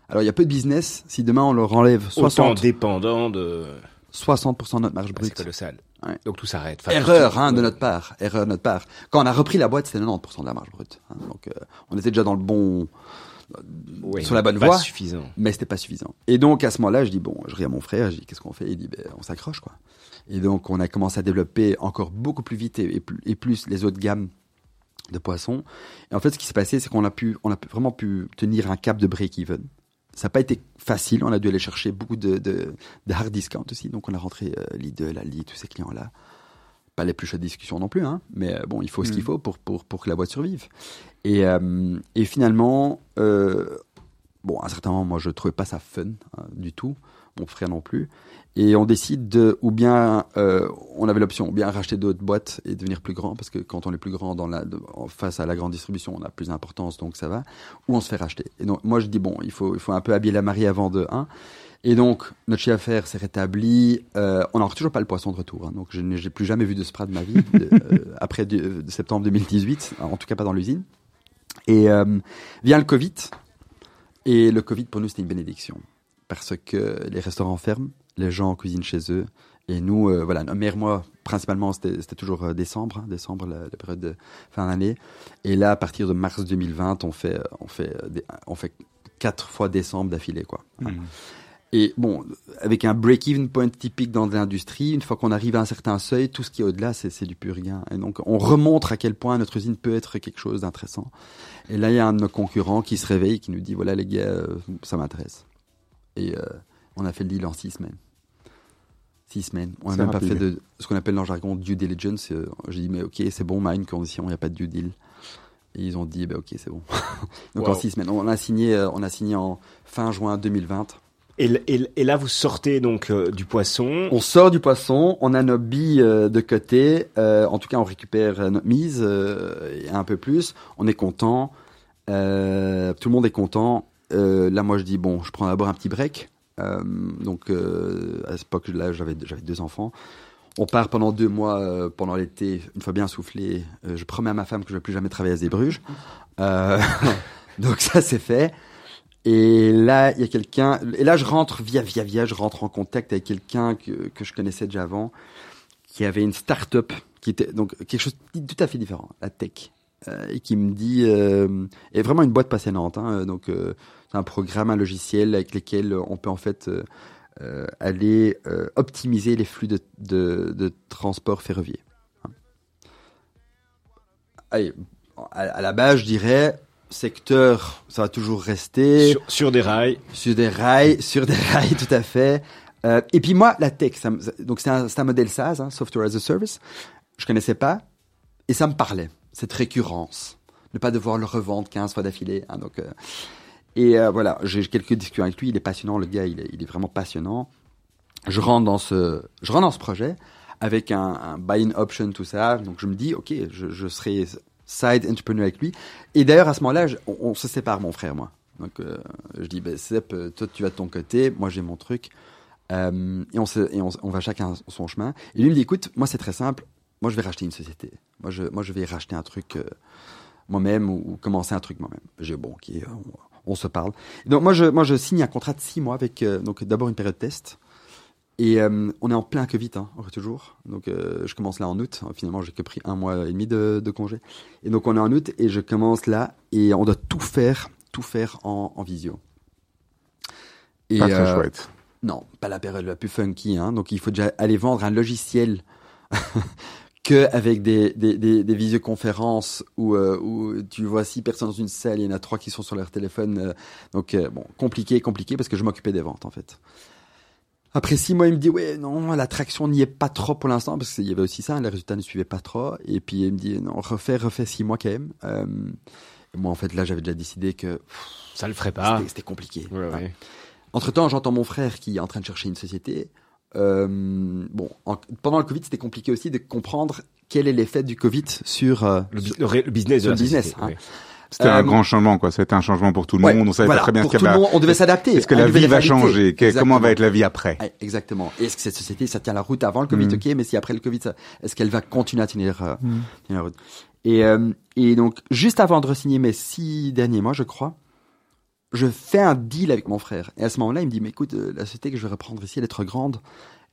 Alors il y a peu de business, si demain on leur enlève 60... Autant dépendant de... 60% de notre marge brute. C'est colossal. Ouais. Donc tout s'arrête. Erreur hein, de notre part. Erreur de notre part. Quand on a repris la boîte, c'était 90% de la marge brute. Hein. donc euh, on était déjà dans le bon sur la bonne voie. suffisant. Mais c'était pas suffisant. Et donc à ce moment-là, je dis bon, je ris à mon frère, je dis qu'est-ce qu'on fait? Il dit ben, on s'accroche quoi. Et donc on a commencé à développer encore beaucoup plus vite et, et plus les autres gammes de poissons. Et en fait, ce qui s'est passé, c'est qu'on a pu, on a vraiment pu tenir un cap de break-even. Ça n'a pas été facile. On a dû aller chercher beaucoup de, de, de hard discount aussi. Donc on a rentré euh, Lidl, Ali, tous ces clients-là pas les plus chaudes discussions non plus, hein, mais euh, bon, il faut ce qu'il mm. faut pour, pour, pour que la boîte survive. Et, euh, et finalement, euh, bon, à un certain moment, moi, je trouvais pas ça fun hein, du tout, mon frère non plus. Et on décide de, ou bien, euh, on avait l'option, ou bien racheter d'autres boîtes et devenir plus grand, parce que quand on est plus grand dans la, face à la grande distribution, on a plus d'importance, donc ça va, ou on se fait racheter. Et donc, moi, je dis, bon, il faut, il faut un peu habiller la mariée avant de 1. Et donc, notre chiffre d'affaires s'est rétabli. Euh, on n'a toujours pas le poisson de retour. Hein, donc, je n'ai plus jamais vu de Sprat de ma vie euh, après de, septembre 2018, en tout cas pas dans l'usine. Et vient le Covid. Et le Covid, pour nous, c'était une bénédiction. Parce que les restaurants ferment, les gens cuisinent chez eux. Et nous, euh, voilà, ma mère, moi, principalement, c'était toujours euh, décembre, hein, décembre, la, période de fin d'année. Et là, à partir de mars 2020, on fait, on fait, on fait quatre fois décembre d'affilée, quoi. Mmh. Et bon, avec un break-even point typique dans l'industrie, une fois qu'on arrive à un certain seuil, tout ce qui est au-delà, c'est du pur gain. Et donc, on remontre à quel point notre usine peut être quelque chose d'intéressant. Et là, il y a un de nos concurrents qui se réveille, qui nous dit, voilà les gars, euh, ça m'intéresse. Et euh, on a fait le deal en six semaines. Six semaines. On n'a même pas fait de ce qu'on appelle dans le jargon due diligence. Euh, j'ai dit, mais ok, c'est bon, une condition, il n'y a pas de due deal. Et ils ont dit, bah, ok, c'est bon. donc en six semaines. On a signé, on a signé en fin juin 2020. Et, là, vous sortez donc euh, du poisson. On sort du poisson, on a nos billes euh, de côté. Euh, en tout cas, on récupère notre mise et un peu plus. On est content. tout le monde est content. Là, moi, je dis bon, je prends d'abord un petit break. donc, à cette époque-là, j'avais deux enfants. On part pendant deux mois pendant l'été, une fois bien soufflé. je promets à ma femme que je ne vais plus jamais travailler à Zébruges. donc ça, c'est fait. Et là, il y a quelqu'un. Et là, je rentre via via via, je rentre en contact avec quelqu'un que, que je connaissais déjà avant, qui avait une start-up qui était donc quelque chose de tout à fait différent, la tech, euh, et qui me dit, euh, est vraiment une boîte passionnante. Hein, donc, euh, c'est un programme, un logiciel avec lequel on peut en fait euh, euh aller euh, optimiser les flux de, de, de transport ferroviaire. Hein. Allez, à, à la base, je dirais secteur, ça va toujours rester. Sur, des rails. Sur des rails, sur des rails, tout à fait. Euh, et puis moi, la tech, ça, donc c'est un, un, modèle SaaS, hein, Software as a Service. Je connaissais pas et ça me parlait, cette récurrence, ne pas devoir le revendre 15 fois d'affilée. Hein, donc, euh, et euh, voilà, j'ai quelques discussions avec lui. Il est passionnant, le gars, il est, vraiment passionnant. Je rentre dans ce, je rentre dans ce projet avec un, buy-in option, tout ça. Donc je me dis, ok, je, serai side entrepreneur avec lui. Et d'ailleurs, à ce moment-là, on, se sépare, mon frère, moi. Donc, euh, je dis, ben, toi, tu vas de ton côté, moi, j'ai mon truc. Et on, se, et on, va chacun son chemin. Et lui, me dit, écoute, moi, c'est très simple. Moi, je vais racheter une société. Moi, je, moi, je vais racheter un truc moi-même ou, commencer un truc moi-même. J'ai bon, ok, on, on, se parle. donc, moi, je, moi, je signe un contrat de six mois avec, donc, d'abord une période de test. Et euh, on est en plein Covid, hein, toujours. Donc, euh, je commence là en août. Finalement, j'ai que pris un mois et demi de, de, congé. Et donc, on est en août et je commence là et on doit tout faire, tout faire en, en visio. Et, pas très euh, chouette. Non, pas la période la plus funky. Hein. Donc, il faut déjà aller vendre un logiciel que avec des, des, des, des visioconférences où, où tu vois six personnes dans une salle, il y en a trois qui sont sur leur téléphone. donc, bon, compliqué, compliqué parce que je m'occupais des ventes en fait. Après six mois, il me dit ouais non, l'attraction n'y est pas trop pour l'instant parce qu'il y avait aussi ça, les résultats ne suivaient pas trop. Et puis il me dit non, refais, refais six mois quand même. Euh, moi en fait là, j'avais déjà décidé que ça le ferait pas. C'était compliqué. Ouais, ouais. Entre temps, j'entends mon frère qui est en train de chercher une société. Bon, pendant le Covid, c'était compliqué aussi de comprendre quel est l'effet du Covid sur le, business. le business. Hein. C'était un grand changement, quoi. C'était un changement pour tout le monde. On savait pas très bien ce qu'il y avait. On devait s'adapter. Est-ce que la vie va changer? Comment va être la vie après? Exactement. Est-ce que cette société, ça tient la route avant le Covid, mm. ok, mais si après le Covid, est-ce qu'elle va continuer à tenir, mm. la route? Et, et donc, juste avant de signer mes six derniers mois, je crois, je fais un deal avec mon frère. Et à ce moment-là, il me dit, mais écoute, euh, la société que je vais reprendre ici, elle est trop grande.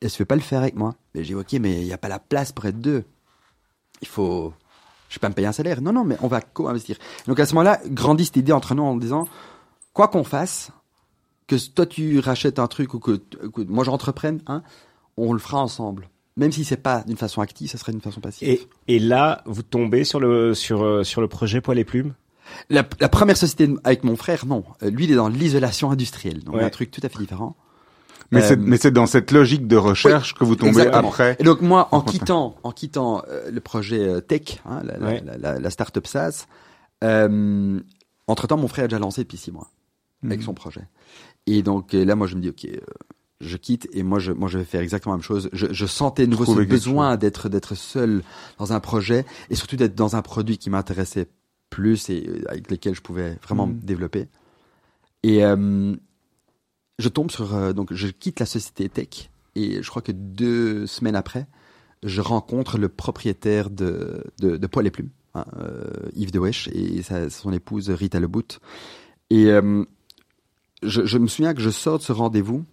Elle se fait pas le faire avec moi. Et j'ai dit, ok, mais il n'y a pas la place pour être deux. Il faut, je vais pas me payer un salaire. Non, non, mais on va co-investir. Donc à ce moment-là, grandit cette idée entre nous en disant, quoi qu'on fasse, que toi tu rachètes un truc ou que, moi j'entreprenne, hein, on le fera ensemble. Même si c'est pas d'une façon active, ça serait d'une façon passive. Et, et là, vous tombez sur le sur euh, sur le projet Poil et Plumes la, la, première société avec mon frère, non. Euh, lui, il est dans l'isolation industrielle, donc un truc tout à fait différent. Mais c'est c'est dans cette logique de recherche que vous tombez après. Et donc moi, en quittant en quittant euh, le projet Tech, hein, la, la, la, la, startup SaaS, euh, entre temps, mon frère a déjà lancé depuis six mois avec hmm. son projet. Et donc là, moi, je me dis, ok, je quitte et moi je moi je vais faire exactement la même chose. Je, je sentais nouveau ce besoin d'être d'être seul dans un projet et surtout d'être dans un produit qui m'intéressait plus et euh, avec lesquels je pouvais vraiment me mm. développer. Et euh, je tombe sur euh, donc je quitte la société tech et je crois que deux semaines après, je rencontre le propriétaire de de, de Poil et Plumes, hein, Yves Wesh et sa, son épouse Rita Lebout. Et je, je me souviens que je sors de ce rendez-vous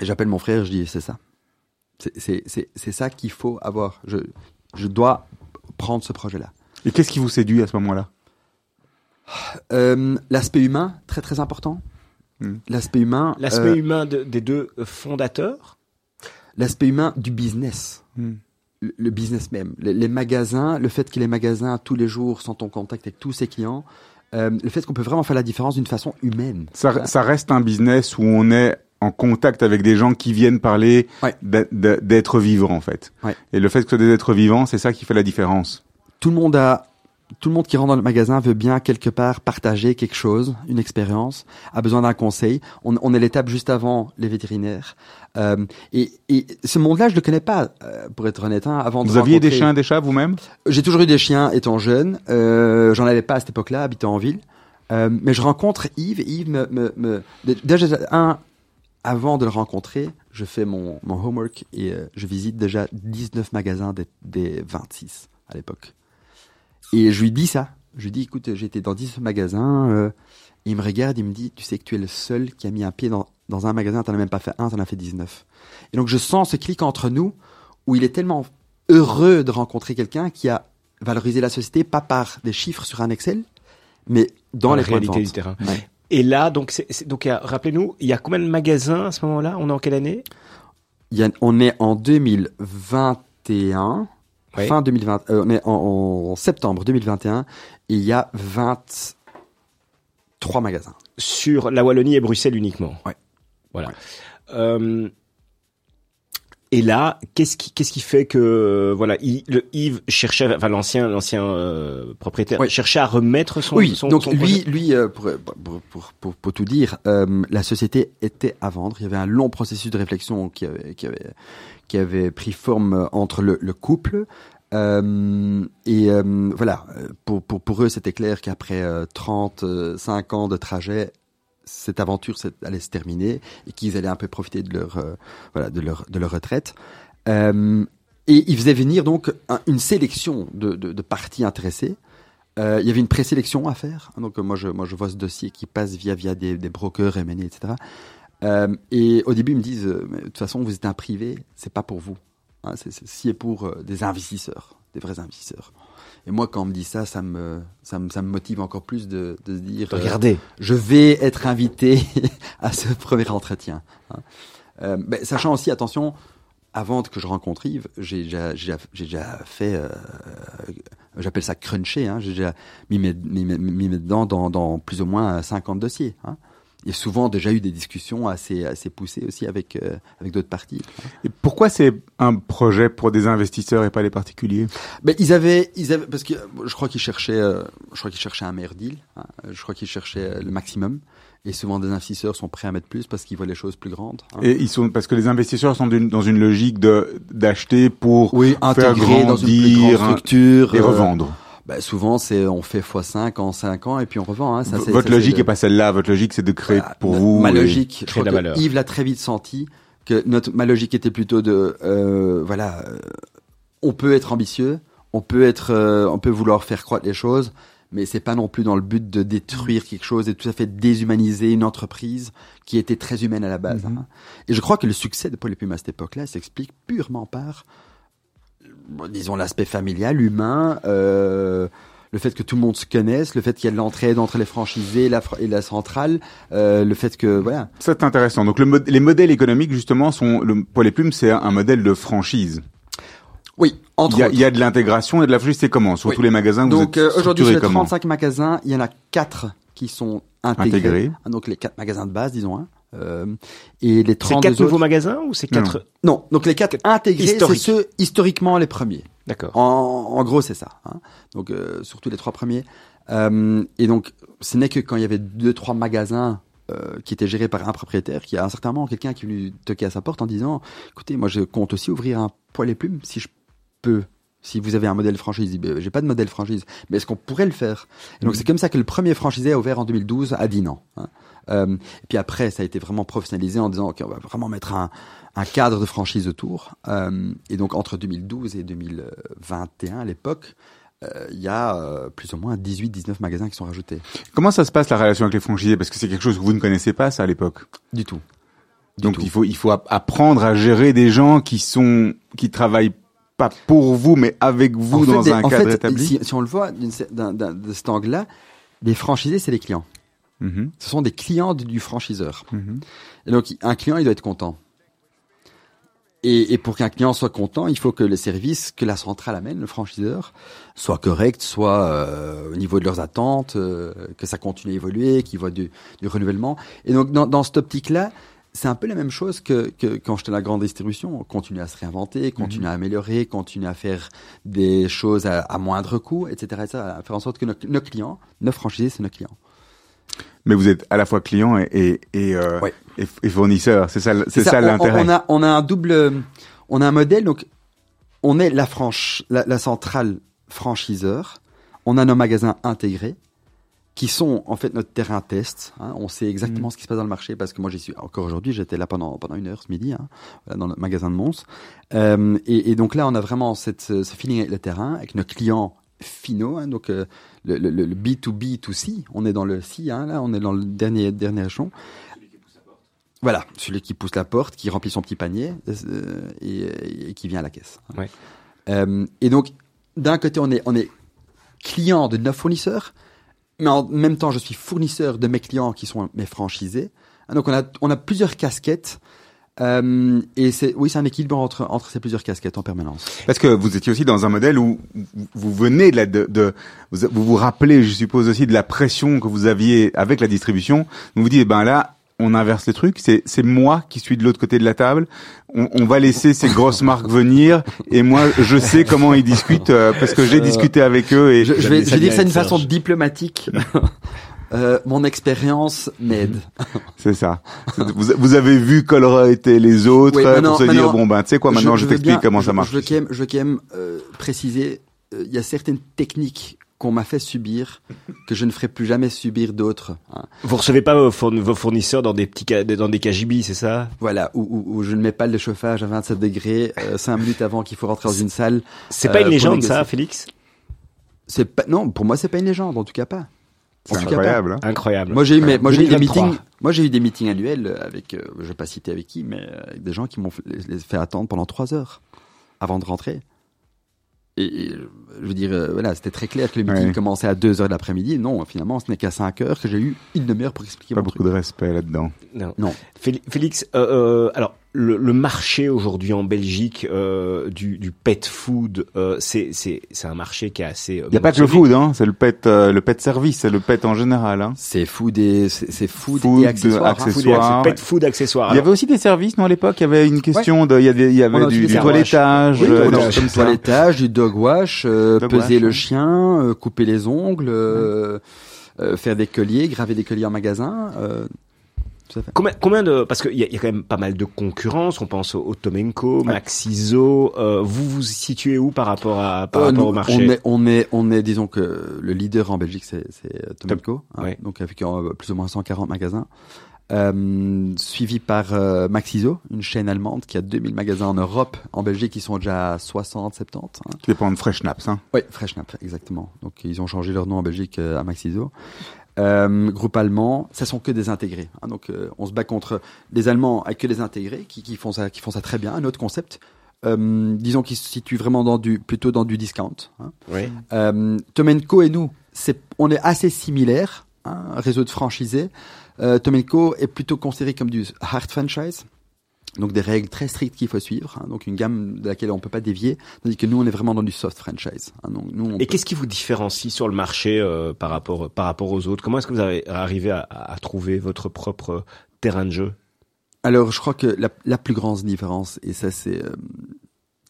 et j'appelle mon frère, je dis c'est ça. C'est ça qu'il faut avoir. Je, je dois prendre ce projet-là. Et qu'est-ce qui vous séduit à ce moment-là? Euh, L'aspect humain, très très important. Hmm. L'aspect humain. L'aspect euh, humain des deux fondateurs. L'aspect humain du business. Hmm. Le, business même. Les, magasins, le fait que les magasins tous les jours sont en contact avec tous ses clients. Euh, le fait qu'on peut vraiment faire la différence d'une façon humaine. Ça, ça reste un business où on est en contact avec des gens qui viennent parler d'être vivant en fait. Et le fait que ce soit des êtres vivants, c'est ça qui fait la différence. Tout le monde a tout le monde qui rentre dans le magasin veut bien quelque part partager quelque chose, une expérience, a besoin d'un conseil. On, on est l'étape juste avant les vétérinaires. Euh, et, et, ce monde-là, je le connais pas, euh, pour être honnête. Hein, avant vous aviez des chiens, des chats vous-même? J'ai toujours eu des chiens étant jeune. Euh, J'en avais pas à cette époque-là, habitant en ville. Euh, mais je rencontre Yves. Yves me, me, me déjà un avant de le rencontrer, je fais mon, mon homework et euh, je visite déjà 19 magasins des, des 26 à l'époque. Et je lui dis ça. Je lui dis, écoute, j'étais dans 10 magasins. Euh, il me regarde, il me dit, tu sais que tu es le seul qui a mis un pied dans, dans un magasin, t'en as même pas fait un, t'en as fait 19. Et donc je sens ce clic entre nous où il est tellement heureux de rencontrer quelqu'un qui a valorisé la société, pas par des chiffres sur un Excel, mais dans, les réalités du terrain. Et là, donc, c'est, donc rappelez-nous, il y a combien de magasins à ce moment-là? On est en quelle année? Il y a, On est en 2021 fin 2020, euh, mais en, septembre 2021, et il y a 23 magasins. Sur la Wallonie et Bruxelles uniquement. Ouais. Voilà. Euh, et là, qu'est-ce qui, qu'est-ce qui fait que voilà, le Yves cherchait, enfin l'ancien, l'ancien euh, propriétaire cherchait à remettre son. Oui. Son, donc lui, lui, pour, pour, pour, pour, tout dire, la société était à vendre. Il y avait un long processus de réflexion qui avait, qui avait, qui avait pris forme entre le, le couple. Euh, et euh, voilà, pour, pour, pour eux, c'était clair qu'après euh, 35 ans de trajet, cette aventure allait se terminer et qu'ils allaient un peu profiter de leur, euh, voilà, de leur, de leur retraite. Euh, et ils faisaient venir donc une sélection de, de, parties intéressées. Euh, il y avait une présélection à faire. Donc moi je, moi je vois ce dossier qui passe via, via des, des brokers, M&A, etc. Euh, et au début, ils me disent, euh, de toute façon, vous êtes un privé, c'est pas pour vous. Hein, c'est pour euh, des investisseurs, des vrais investisseurs. Et moi, quand on me dit ça, ça me, ça me, ça me motive encore plus de, de se dire, regardez, je vais être invité à ce premier entretien. Hein. Euh, ben, sachant aussi, attention, avant que je rencontre Yves, j'ai déjà, j'ai déjà fait, euh, j'appelle ça cruncher, hein, j'ai déjà mis mes, mis, mis mes dents dans, dans plus ou moins 50 dossiers. Hein y a souvent déjà eu des discussions assez assez poussées aussi avec euh, avec d'autres parties. Et pourquoi c'est un projet pour des investisseurs et pas les particuliers? Ben ils avaient ils avaient parce que je crois qu'ils cherchaient euh, je crois qu'ils cherchaient un meilleur deal. Hein. je crois qu'ils cherchaient le maximum Et souvent, des investisseurs sont prêts à mettre plus parce qu'ils voient les choses plus grandes. Hein. Et ils sont parce que les investisseurs sont dans une logique de d'acheter pour oui, faire grandir dans une structure et revendre. Bah, souvent, c'est on fait x5 en 5 ans et puis on revend. Hein. Ça, votre logique est pas celle-là. Votre logique, c'est de créer pour vous. Ma logique, je crois que Yves l'a très vite senti que notre ma logique était plutôt de euh, voilà, euh, on peut être ambitieux, on peut être, euh, on peut vouloir faire croître les choses, mais c'est pas non plus dans le but de détruire quelque chose et tout à fait déshumaniser une entreprise qui était très humaine à la base. Mm-hmm. Hein. Et je crois que le succès de Paul Plume à cette époque-là s'explique purement par disons l'aspect familial, humain, euh, le fait que tout le monde se connaisse, le fait qu'il y ait de l'entraide entre les franchisés et la, et la centrale, euh, le fait que voilà. C'est intéressant. Donc le, les modèles économiques justement sont le, pour les plumes, c'est un modèle de franchise. Oui, entre il y a, il y a de l'intégration et de la franchise. C'est comment? Sur tous les magasins Donc euh, aujourd'hui sur les 35 magasins, il y en a quatre qui sont intégrés. Ah, donc les quatre magasins de base, disons. Hein. Euh, et les 32 C'est quatre nouveaux magasins ou c'est quatre non. donc les quatre intégrés, c'est ceux historiquement les premiers. D'accord. En, en, gros, c'est ça. Hein. Donc euh, surtout les trois premiers. Euh, et donc, ce n'est que quand il y avait deux trois magasins euh, qui étaient gérés par un propriétaire, qui a un certain moment quelqu'un qui est venu toquer à sa porte en disant, écoutez, moi je compte aussi ouvrir un poil et plumes si je peux si vous avez un modèle franchise, ben, j'ai pas de modèle franchise, mais est-ce qu'on pourrait le faire? Et Donc mm. c'est comme ça que le premier franchisé a ouvert en 2012 à Dinan. Hein. Euh, et puis après, ça a été vraiment professionnalisé en disant qu'on va vraiment mettre un, un cadre de franchise autour. Euh, et donc entre 2012 et 2021, à l'époque, euh, il y a euh, plus ou moins 18-19 magasins qui sont rajoutés. Comment ça se passe la relation avec les franchisés? Parce que c'est quelque chose que vous ne connaissez pas, ça, à l'époque Du tout. donc il faut il faut apprendre à gérer des gens qui sont qui travaillent pas pour vous mais avec vous dans un cadre établi. Si, si, on le voit de cet angle-là, les franchisés c'est les clients. Mhm. Ce sont des clients du franchiseur. Mhm. Et donc, un client, il doit être content. Et, pour qu'un client soit content, il faut que les services que la centrale amène, le franchiseur, soient corrects, soient euh, au niveau de leurs attentes, euh, que ça continue à évoluer, qu'il voit du, renouvellement. Et donc, dans, cette optique-là, c'est un peu la même chose que, quand j'étais à la grande distribution. On continue à se réinventer, continue mhm. à améliorer, continue à faire des choses à, moindre coût, etc., etc. À faire en sorte que nos, nos clients, nos franchisés, c'est nos clients mais vous êtes à la fois client et et, et, euh, et, fournisseur. C'est ça, c'est ça, l'intérêt. On, a on a un double, on a un modèle. Donc on est la franche, la, la centrale franchiseur. On a nos magasins intégrés qui sont en fait notre terrain test. Hein. On sait exactement mm. ce qui se passe dans le marché parce que moi j'y suis encore aujourd'hui. J'étais là pendant pendant une heure ce midi hein, dans le magasin de Mons. Euh, et, et, donc là on a vraiment cette, ce feeling avec le terrain, avec nos clients finaux. Hein, donc euh, le, le, le, B2B, 2C, on est dans le C, hein, là, on est dans le dernier, dernier échelon. Voilà, celui qui pousse la porte, qui remplit son petit panier euh, et, qui vient à la caisse. Ouais. Euh, et donc, d'un côté, on est, on est client de neuf fournisseurs, mais en même temps, je suis fournisseur de mes clients qui sont mes franchisés. Donc, on a, on a plusieurs casquettes euh, et c'est oui, c'est un équilibre entre entre ces plusieurs casquettes en permanence. Parce que vous étiez aussi dans un modèle où vous venez de, la, de, de vous, vous, rappelez, je suppose aussi de la pression que vous aviez avec la distribution. Vous vous dites, ben là, on inverse le truc. C'est c'est moi qui suis de l'autre côté de la table. On, on, va laisser ces grosses marques venir et moi, je sais comment ils discutent euh, parce que j'ai euh, discuté avec eux et je, je vais, je vais dire ça d'une façon diplomatique. Euh, mon expérience m'aide. C'est ça. Vous, vous, avez vu Colruyt était les autres pour se dire bon ben tu sais quoi maintenant je, t'explique comment ça marche. Je veux quand même, je veux quand même euh, préciser, euh, il y a certaines techniques qu'on m'a fait subir que je ne ferai plus jamais subir d'autres. Hein. Vous recevez pas vos fournisseurs dans des petits dans des KGB, c'est ça? Voilà, où, où, je ne mets pas le chauffage à 27 degrés euh, cinq minutes avant qu'il faut rentrer dans une salle. C'est pas une légende ça, Félix? C'est pas non, pour moi c'est pas une légende, en tout cas pas. C'est incroyable. Hein. Incroyable. Moi j'ai eu, moi j'ai eu des meetings. Moi j'ai eu des meetings annuels avec, euh, je vais pas citer avec qui, mais euh, avec des gens qui m'ont fait, attendre pendant trois heures avant de rentrer. Et, je veux dire, euh, voilà, c'était très clair que le meeting commençait à 2 heures de l'après-midi. Non, finalement, ce n'est qu'à 5 heures que j'ai eu une demi-heure pour expliquer Pas beaucoup de respect là-dedans. Non. non. Félix, euh, alors, le, le, marché aujourd'hui en Belgique euh, du, du, pet food, euh, c'est c'est c'est un marché qui est assez. Euh, Il n'y a pas que le food, hein. C'est le pet euh, le pet service, c'est le pet en général. Hein. C'est food et c'est food, food, et accessoires. accessoires. Pet food accessoires. Il y avait aussi des services, non à l'époque? Il y avait une question de, il y avait, il y avait du, du toilettage, oui, euh, du toilettage, du dog wash, peser le chien, couper les ongles. faire des colliers, graver des colliers en magasin. Combien, combien de parce qu'il y, y, a quand même pas mal de concurrence. On pense au, Tomenko, Maxiso. Euh, vous vous situez où par rapport à par rapport au marché On est on est on est disons que le leader en Belgique c'est c'est Tomenko, hein, donc avec plus ou moins 140 magasins. Euh, suivi par euh, Maxiso, une chaîne allemande qui a 2000 magasins en Europe, en Belgique, qui sont déjà à 60, 70. Hein. Qui dépend de Fresh Naps, hein Oui, Fresh Naps, exactement. Donc ils ont changé leur nom en Belgique euh, à Maxiso. Euh, groupe allemand, ça sont que des intégrés. Hein, donc euh, on se bat contre des Allemands avec que des intégrés qui, qui, font ça, qui font ça très bien. Un autre concept, euh, disons qui se situe vraiment dans du plutôt dans du discount. Hein. Oui. Euh, Tomenko et nous, c'est on est assez similaires, hein, réseau de franchisés. Euh, Tomenko est plutôt considéré comme du hard franchise donc des règles très strictes qu'il faut suivre, hein, donc une gamme de laquelle on peut pas dévier, tandis que nous on est vraiment dans du soft franchise. Hein, donc nous, Et qu'est-ce qui vous différencie sur le marché euh, par rapport par rapport aux autres? Comment est-ce que vous avez arrivé à, à, trouver votre propre terrain de jeu? Alors je crois que la, la, plus grande différence, et ça c'est euh,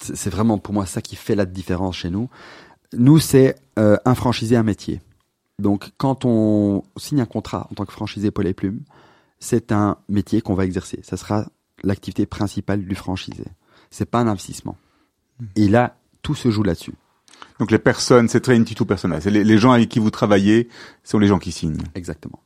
c'est vraiment pour moi ça qui fait la différence chez nous, nous c'est euh, un franchisé un métier. Donc quand on signe un contrat en tant que franchisé Paul et Plume, c'est un métier qu'on va exercer. Ça sera l'activité principale du franchisé. C'est pas un investissement. Hmm. Et là, tout se joue là-dessus. Donc les personnes, c'est très tout personnel. C'est les, les, gens avec qui vous travaillez sont les gens qui signent. Exactement.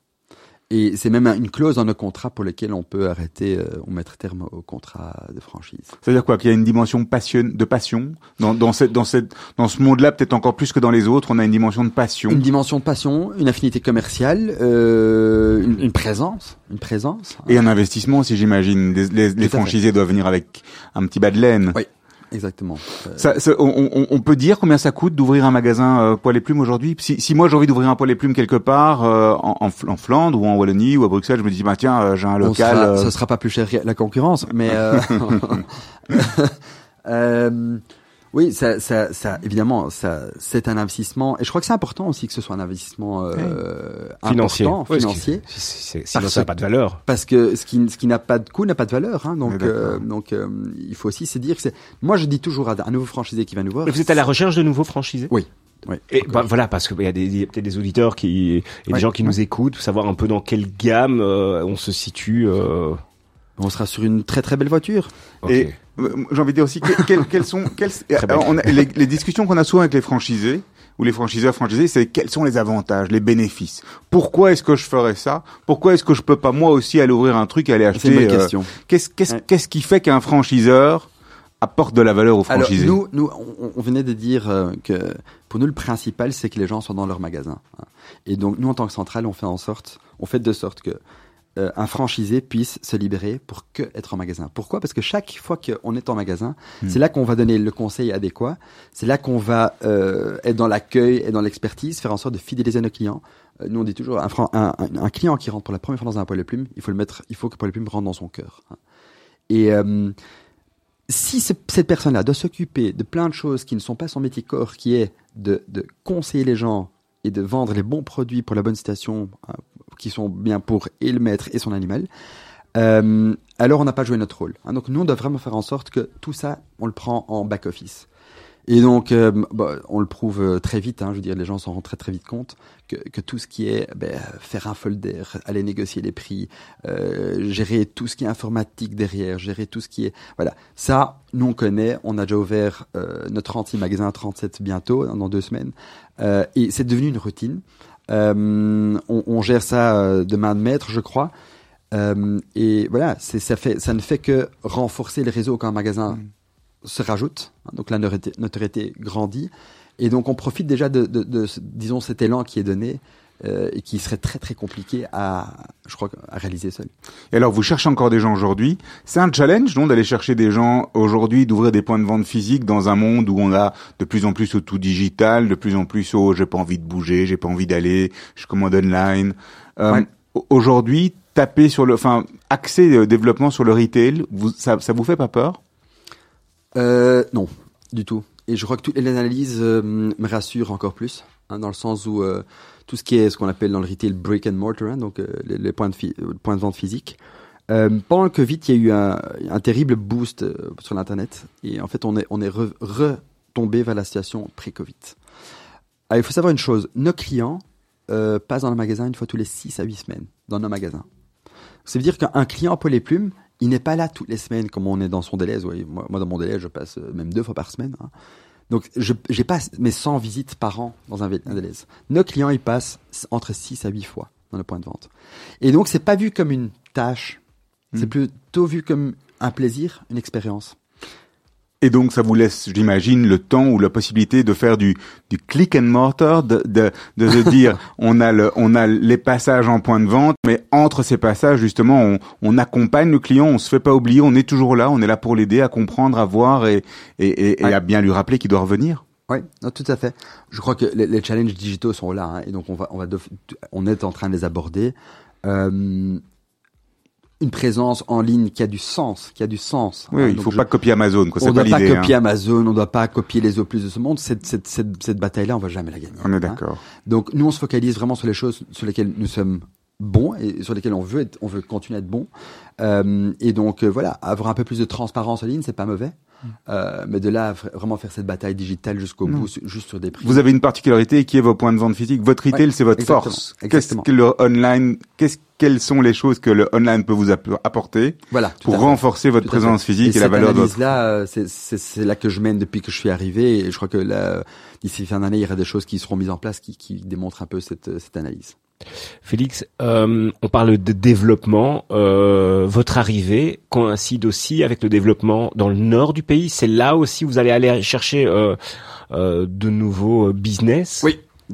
Et c'est même une clause dans nos contrats pour lesquels on peut arrêter euh, ou mettre terme au contrat de franchise. C'est-à-dire quoi Qu'il y a une dimension passion, de passion dans, dans, cette, dans, cette, dans ce monde-là, peut-être encore plus que dans les autres, on a une dimension de passion. Une dimension de passion, une affinité commerciale, euh, une, une, présence, une présence. Et un investissement, si j'imagine. Les, les, les franchisés doivent venir avec un petit bas de laine. Oui. Exactement. Ça, ça, on, on, peut dire combien ça coûte d'ouvrir un magasin euh, poil et plumes aujourd'hui? Si, si moi j'ai envie d'ouvrir un poil et plumes quelque part euh, en, en, Flandre ou en Wallonie ou à Bruxelles, je me dis bah tiens euh, j'ai un local. Sera, Ça sera pas plus cher que la concurrence, mais Oui, ça, ça, ça, évidemment, ça, c'est un investissement, et je crois que c'est important aussi que ce soit un investissement euh, financier, important, financier. sinon, ça n'a pas de valeur. Parce que ce qui, ce qui n'a pas de coût n'a pas de valeur. Hein, donc, euh, donc, euh, il faut aussi se dire que c'est. Moi, je dis toujours à un nouveau franchisé qui va nous voir. Mais vous êtes à la recherche de nouveaux franchisés? Oui. Oui. Et bah, voilà, parce qu'il y a des, peut-être des auditeurs qui et des gens qui nous écoutent, savoir un peu dans quelle gamme euh, on se situe. Euh... On sera sur une très très belle voiture. Et j'ai envie de dire aussi quelles, sont quelles, on a, les, les, discussions qu'on a souvent avec les franchisés ou les franchiseurs franchisés, c'est quels sont les avantages, les bénéfices? Pourquoi est-ce que je ferais ça? Pourquoi est-ce que je peux pas moi aussi aller ouvrir un truc et aller acheter C'est une euh, question. Qu'est-ce qu'est-ce qu'est-ce qui fait qu'un franchiseur apporte de la valeur aux franchisés? Alors, nous, nous, on, on venait de dire euh, que pour nous le principal, c'est que les gens soient dans leur magasin. Hein. Et donc nous, en tant que centrale, on fait en sorte, on fait de sorte que euh, un franchisé puisse se libérer pour que être en magasin. Pourquoi? Parce que chaque fois qu'on est en magasin, hmm. c'est là qu'on va donner le conseil adéquat, c'est là qu'on va euh, être dans l'accueil et dans l'expertise, faire en sorte de fidéliser nos clients. Euh, nous on dit toujours un, un, un, client qui rentre pour la première fois dans un poil de plume, il faut le mettre, il faut que poil de plume rentre dans son cœur. Hein. Et si ce, cette personne-là doit s'occuper de plein de choses qui ne sont pas son métier corps, qui est de, de conseiller les gens et de vendre les bons produits pour la bonne station, hein, qui sont bien pour et le maître et son animal, euh, alors on n'a pas joué notre rôle. Hein. Donc nous, on doit vraiment faire en sorte que tout ça, on le prend en back-office. Et donc, euh, bah, on le prouve euh, très vite. Hein, je veux dire, les gens s'en rendent très très vite compte que, que tout ce qui est ben, faire un folder, aller négocier les prix, euh, gérer tout ce qui est informatique derrière, gérer tout ce qui est voilà. Ça, nous on connaît. On a déjà ouvert euh, notre anti-magasin 37 bientôt dans deux semaines, euh, et c'est devenu une routine. Euh, on, on, gère ça euh, de main de maître, je crois. Euh, et voilà, ça, fait, ça ne fait que renforcer le réseau quand un magasin mm. se rajoute. Donc la notoriété grandit. Et donc on profite déjà de, de, de, disons, cet élan qui est donné euh, et qui serait très très compliqué à, je crois, à réaliser seul. Et alors, vous cherchez encore des gens aujourd'hui. C'est un challenge, non, d'aller chercher des gens aujourd'hui, d'ouvrir des points de vente physiques dans un monde où on a de plus en plus au tout digital, de plus en plus au j'ai pas envie de bouger, j'ai pas envie d'aller, je commande online. Euh, ouais. Aujourd'hui, taper sur le, enfin, axer le développement sur le retail, vous, ça, ça vous fait pas peur? Euh, Non, du tout. Et je crois que toutes les analyses euh, me rassurent encore plus, hein, dans le sens où euh, tout ce qui est ce qu'on appelle dans le retail brick and mortar, hein, donc euh, les, points, de euh, de vente physiques. Euh, pendant le Covid, il y a eu un, terrible boost sur l'internet et en fait, on est retombé vers la situation pré-Covid. il faut savoir une chose, nos clients euh, passe dans le magasin une fois tous les 6 à 8 semaines, dans nos magasins. Ça veut dire qu'un client pour les plumes, il n'est pas là toutes les semaines comme on est dans son délai. moi, dans mon délai, je passe même deux fois par semaine. Hein. Donc, je j'ai pas mes 100 visites par an dans un, délai. Nos clients, ils passent entre 6 à 8 fois dans le point de vente. Et donc, c'est pas vu comme une tâche. C'est hmm. plutôt vu comme un plaisir, une expérience. Et donc, ça vous laisse, j'imagine, le temps ou la possibilité de faire du, du click and mortar, de, de, de se dire, on a le, on a les passages en point de vente, mais entre ces passages, justement, on, on accompagne le client, on se fait pas oublier, on est toujours là, on est là pour l'aider à comprendre, à voir et, et, et, à bien lui rappeler qu'il doit revenir. Oui, tout à fait. Je crois que les, les challenges digitaux sont là, hein, et donc on va, on va, on est en train de les aborder. Euh, une présence en ligne qui a du sens, qui a du sens. Oui, hein. il faut pas copier Amazon. Quoi. On ne doit pas copier hein. Amazon, on ne doit pas copier les plus de ce monde. Cette, cette, cette, cette bataille-là, on va jamais la gagner. On est d'accord. Hein. Donc nous, on se focalise vraiment sur les choses sur lesquelles nous sommes bons et sur lesquelles on veut être, on veut continuer à être bon. Euh, et donc euh, voilà, avoir un peu plus de transparence en ligne, c'est pas mauvais. Euh, mais de là, vraiment faire cette bataille digitale jusqu'au bout, juste sur des prix. Vous avez une particularité qui est vos points de vente physiques. Votre retail, c'est votre force. Qu'est-ce que le online, qu'est-ce quelles sont les choses que le online peut vous apporter voilà, pour renforcer votre présence physique et, la valeur de votre... là, c'est là que je mène depuis que je suis arrivé et je crois que là, d'ici fin d'année, il y aura des choses qui seront mises en place qui, qui démontrent un peu cette, cette analyse. Félix, euh, on parle de développement. Euh, votre arrivée coïncide aussi avec le développement dans le nord du pays. C'est là aussi où vous allez aller chercher euh, euh de nouveaux business?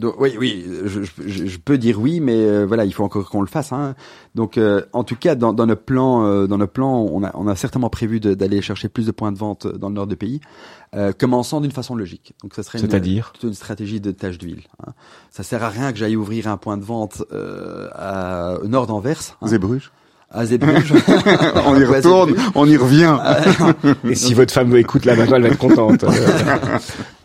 Oui, oui, je, je, je, peux dire oui, mais euh, voilà, il faut encore qu'on le fasse. Hein. Donc, euh, en tout cas, dans, dans nos plans, euh, dans nos plans, on a, on a certainement prévu d'aller chercher plus de points de vente dans le nord du pays, commençant d'une façon logique. Donc, ça serait c'est-à-dire une, une, stratégie de tâche d'huile. Hein. Ça sert à rien que j'aille ouvrir un point de vente à, au nord d'Anvers. Hein. Zébruges à on y retourne, on y revient. Et si votre femme écoute la maintenant, elle va être contente.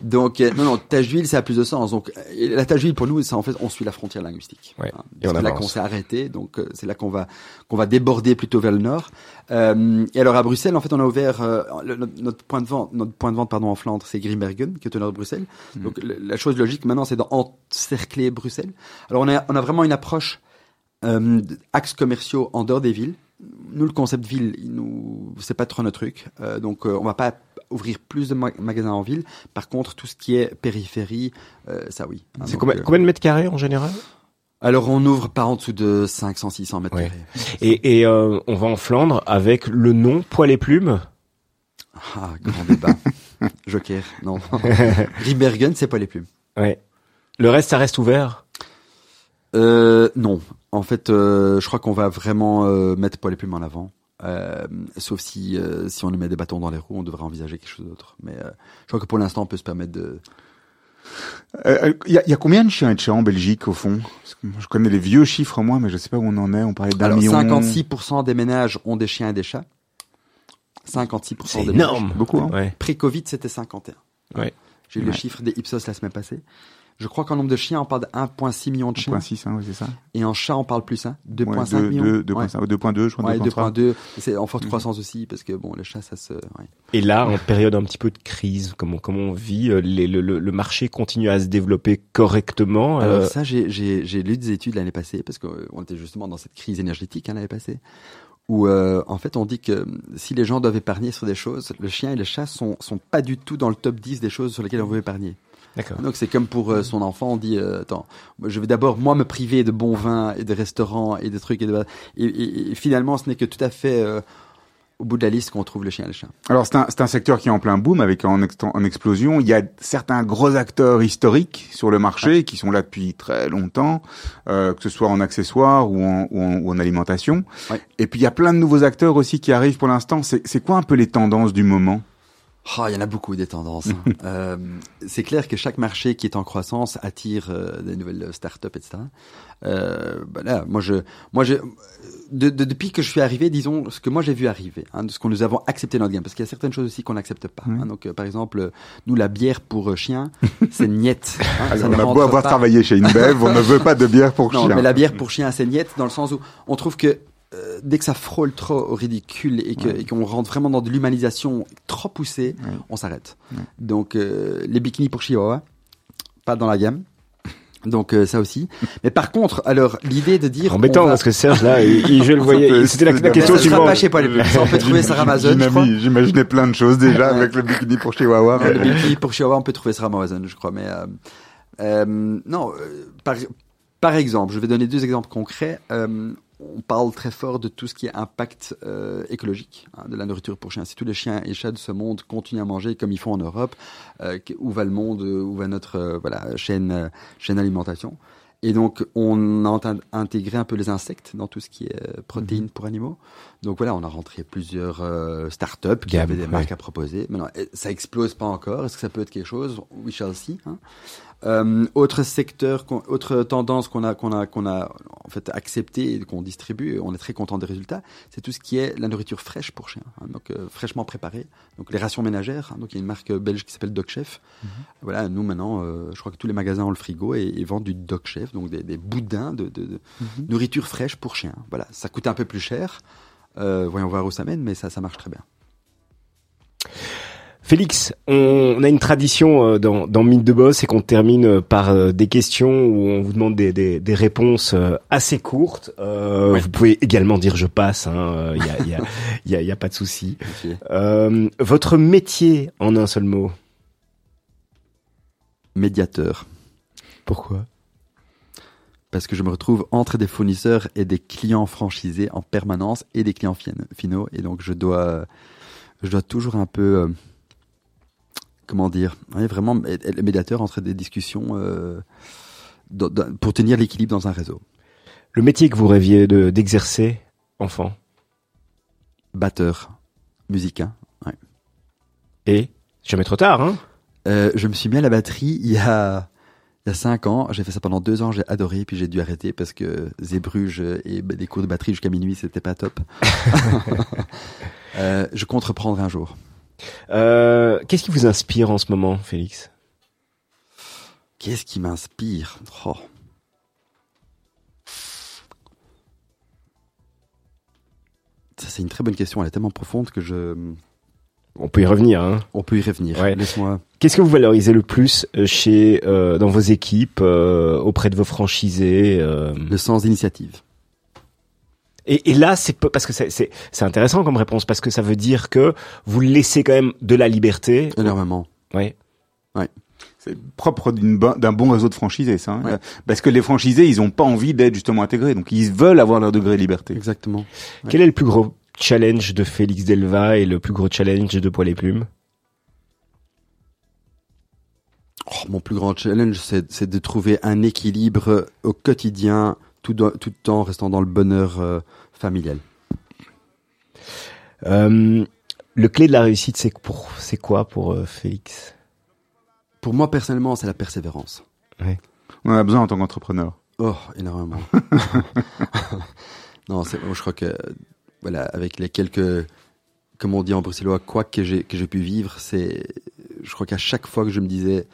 Donc, euh, non, non, tâche d'huile, ça a plus de sens. Donc, la tâche d'huile, pour nous, c'est en fait, on suit la frontière linguistique. Ouais. Hein, et on c'est là qu'on s'est arrêté. Donc, euh, c'est là qu'on va, qu'on va déborder plutôt vers le nord. Euh, et alors, à Bruxelles, en fait, on a ouvert euh, notre, point de vente, notre point de vente, pardon, en Flandre, c'est Grimbergen, qui est au nord de Bruxelles. Hmm. Donc, la chose logique maintenant, c'est d'encercler Bruxelles. Alors, on a, on a vraiment une approche euh, axes commerciaux en dehors des villes. Nous, le concept ville, nous, c'est pas trop notre truc. Euh, donc, euh, on va pas ouvrir plus de magasins en ville. Par contre, tout ce qui est périphérie, ça oui. Hein, c'est combien, combien de mètres carrés en général? Alors on ouvre pas en dessous de 500-600 mètres carrés. Et, et on va en Flandre avec le nom Poil et Plumes Ah, grand débat. Joker, non. Ribergen, c'est Poil et Plumes. Ouais. Le reste, ça reste ouvert? Euh, Non. En fait, euh, je crois qu'on va vraiment euh, mettre Paul et Plume en avant. Euh, sauf si euh, si on nous met des bâtons dans les roues, on devrait envisager quelque chose d'autre. Mais euh, je crois que pour l'instant, on peut se permettre de. Il y, a, y, a, combien de chiens et de chats en Belgique au fond? Je connais les vieux chiffres moi, mais je sais pas où on en est. On parlait d'un million. 56% des ménages ont des chiens et des chats. 56% des énorme. ménages. Beaucoup. Hein. Ouais. Pré-Covid, c'était 51. Ouais. J'ai eu le chiffre des Ipsos la semaine passée. Je crois qu'en nombre de chiens, on parle de 1,6 million de chiens. 1,6, hein, oui, c'est ça. Et en chats, on parle plus, hein. 2,5 millions. 2,2, je crois. Ouais, 2,2. C'est en forte mm. croissance aussi, parce que bon, les chats, ça se, ouais. Et là, en période un petit peu de crise, comment, comment on vit, euh, les, le, le, marché continue à se développer correctement. Alors euh... ça, j'ai lu des études l'année passée, parce qu'on était justement dans cette crise énergétique, hein, l'année passée où euh, en fait on dit que si les gens doivent épargner sur des choses, le chien et le chat sont sont pas du tout dans le top 10 des choses sur lesquelles on veut épargner. Donc c'est comme pour euh, son enfant, on dit euh, attends, je vais d'abord moi me priver de bons vins et de restaurants et de trucs et, de... et, finalement ce n'est que tout à fait euh, au bout de la liste qu'on trouve le chien et le chat. Alors c'est un, un secteur qui est en plein boom avec en, en, explosion. Il y a certains gros acteurs historiques sur le marché qui sont là depuis très longtemps, que ce soit en accessoires ou en, ou en, alimentation. Et puis il y a plein de nouveaux acteurs aussi qui arrivent pour l'instant. C'est quoi un peu les tendances du moment? Oh, il y en a beaucoup des tendances. Hein. euh, c'est clair que chaque marché qui est en croissance attire euh, des nouvelles startups, etc. Euh, bah là, moi je, moi je, de, de, depuis que je suis arrivé, disons ce que moi j'ai vu arriver, hein, de ce que nous avons accepté dans notre game, parce qu'il y a certaines choses aussi qu'on n'accepte pas. Hein, donc euh, par exemple, nous la bière pour chien, c'est niette. Hein, on a beau avoir travaillé chez InBev, on ne veut pas de bière pour non, chien. mais la bière pour chien, c'est niette dans le sens où on trouve que euh, dès que ça frôle trop au ridicule et qu'on rentre vraiment dans de l'humanisation trop poussée, on s'arrête. Donc euh, les bikinis pour Chihuahua, pas dans la gamme. Donc euh, ça aussi. Mais par contre, alors l'idée de dire embêtant parce que Serge là, il, je le voyais, c'était la, question suivante. Pas chez Paul on peut trouver sur Amazon. J'imaginais plein de choses déjà avec le bikini pour Chihuahua. le bikini pour Chihuahua, on peut trouver sur Amazon, je crois. Mais euh, euh, non, euh, par, par exemple, je vais donner deux exemples concrets. Euh, on parle très fort de tout ce qui est impact euh, écologique hein, de la nourriture pour chiens. Si tous les chiens et chats de ce monde continuent à manger comme ils font en Europe, euh, où va le monde, où va notre euh, voilà chaîne chaîne alimentation Et donc on a intégré un peu les insectes dans tout ce qui est protéines mhm. pour animaux. Donc voilà, on a rentré plusieurs startups qui avaient des marques à proposer. Maintenant, ça explose pas encore. Est-ce que ça peut être quelque chose? We shall see. Hein. Euh, autre secteur, autre tendance qu'on a, qu'on a, qu'on a en fait accepté et qu'on distribue, et on est très content des résultats, c'est tout ce qui est la nourriture fraîche pour chiens, hein, donc euh, fraîchement préparée, donc les rations ménagères. Hein, donc il y a une marque belge qui s'appelle Dog Chef. Mhm. Voilà, nous maintenant, euh, je crois que tous les magasins ont le frigo et, vendent du Dog Chef, donc des, des boudins de, de, de mhm. nourriture fraîche pour chiens. Voilà, ça coûte un peu plus cher. voyons voir où ça mène, mais ça, ça marche très bien. Félix, on, a une tradition euh, dans, dans Mythe de Boss, et qu'on termine euh, par euh, des questions où on vous demande des, des, des réponses assez courtes. Euh, Vous pouvez également dire je passe, il hein, y, a, y, a, y, a, y, a, pas de souci. Euh, votre métier en un seul mot? Médiateur. Pourquoi? Parce que je me retrouve entre des fournisseurs et des clients franchisés en permanence et des clients finaux et donc je dois je dois toujours un peu comment dire, vraiment le médiateur entre des discussions euh, pour tenir l'équilibre dans un réseau. Le métier que vous rêviez d'exercer, enfant? Batteur, musicien, ouais. Et? Jamais trop tard, hein? Euh, Je me suis mis à la batterie il y a il y a cinq ans, j'ai fait ça pendant deux ans, j'ai adoré, puis j'ai dû arrêter parce que Zébruges et des cours de batterie jusqu'à minuit, c'était pas top. euh, je compte reprendre un jour. Euh, qu'est-ce qui vous inspire en ce moment, Félix? Qu'est-ce qui m'inspire? Oh. Ça, c'est une très bonne question. Elle est tellement profonde que je. On peut y revenir. Hein. On peut y revenir. Laisse-moi. Qu'est-ce que vous valorisez le plus euh, chez, euh, dans vos équipes, auprès de vos franchisés Le sens d'initiative. Et, et, là, c'est parce que c'est intéressant comme réponse parce que ça veut dire que vous laissez quand même de la liberté. Énormément. Oui. Ouais. C'est propre d'un bon réseau de franchisés, ça. Hein. Parce que les franchisés, ils ont pas envie d'être justement intégrés, donc ils veulent avoir leur degré de liberté. Exactement. Quel est le plus gros challenge de Félix Delva et le plus gros challenge de Poil et Plumes oh, Mon plus grand challenge, c'est de trouver un équilibre au quotidien tout, tout le temps restant dans le bonheur euh, familial. Euh, le clé de la réussite, c'est pour c'est quoi pour euh, Félix? Pour moi personnellement, c'est la persévérance. On a besoin en tant qu'entrepreneur. Oh, énormément. non, je crois que voilà, avec les quelques, comme on dit en bruxellois, quoi que j'ai que j'ai pu vivre, c'est, je crois qu'à chaque fois que je me disais,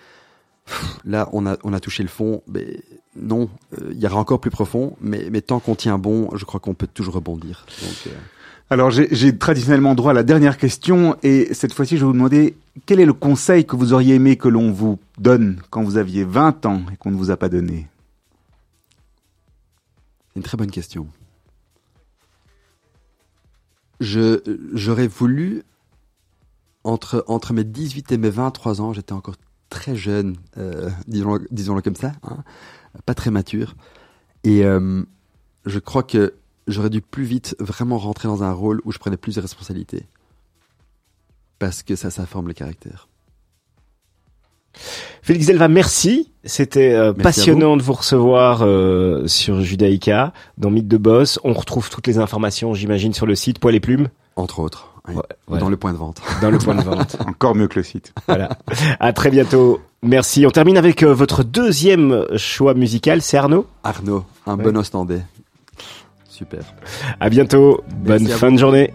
là, on a on a touché le fond, mais non, euh, il y aura encore plus profond, mais, mais tant qu'on tient bon, je crois qu'on peut toujours rebondir. Euh, Alors j'ai traditionnellement droit à la dernière question, et cette fois-ci je vais vous demander quel est le conseil que vous auriez aimé que l'on vous donne quand vous aviez 20 ans et qu'on ne vous a pas donné? C'est une très bonne question. J'aurais voulu, entre, entre mes 18 et mes 23 ans, j'étais encore très jeune, euh, disons-le disons comme ça, hein, pas très mature. Et euh, je crois que j'aurais dû plus vite vraiment rentrer dans un rôle où je prenais plus de responsabilités. Parce que ça, ça forme le caractère. Félix Delva, merci. C'était euh, passionnant de vous recevoir euh, sur Judaïka, dans Mythe de Boss. On retrouve toutes les informations, j'imagine, sur le site Poil et Plumes. Entre autres. Dans le point de vente. Dans le point de vente. Encore mieux que le site. Voilà. À très bientôt. Merci. On termine avec euh, votre deuxième choix musical, c'est Arnaud Arnaud, un bon ostendais. Super. À bientôt. Bonne fin de journée.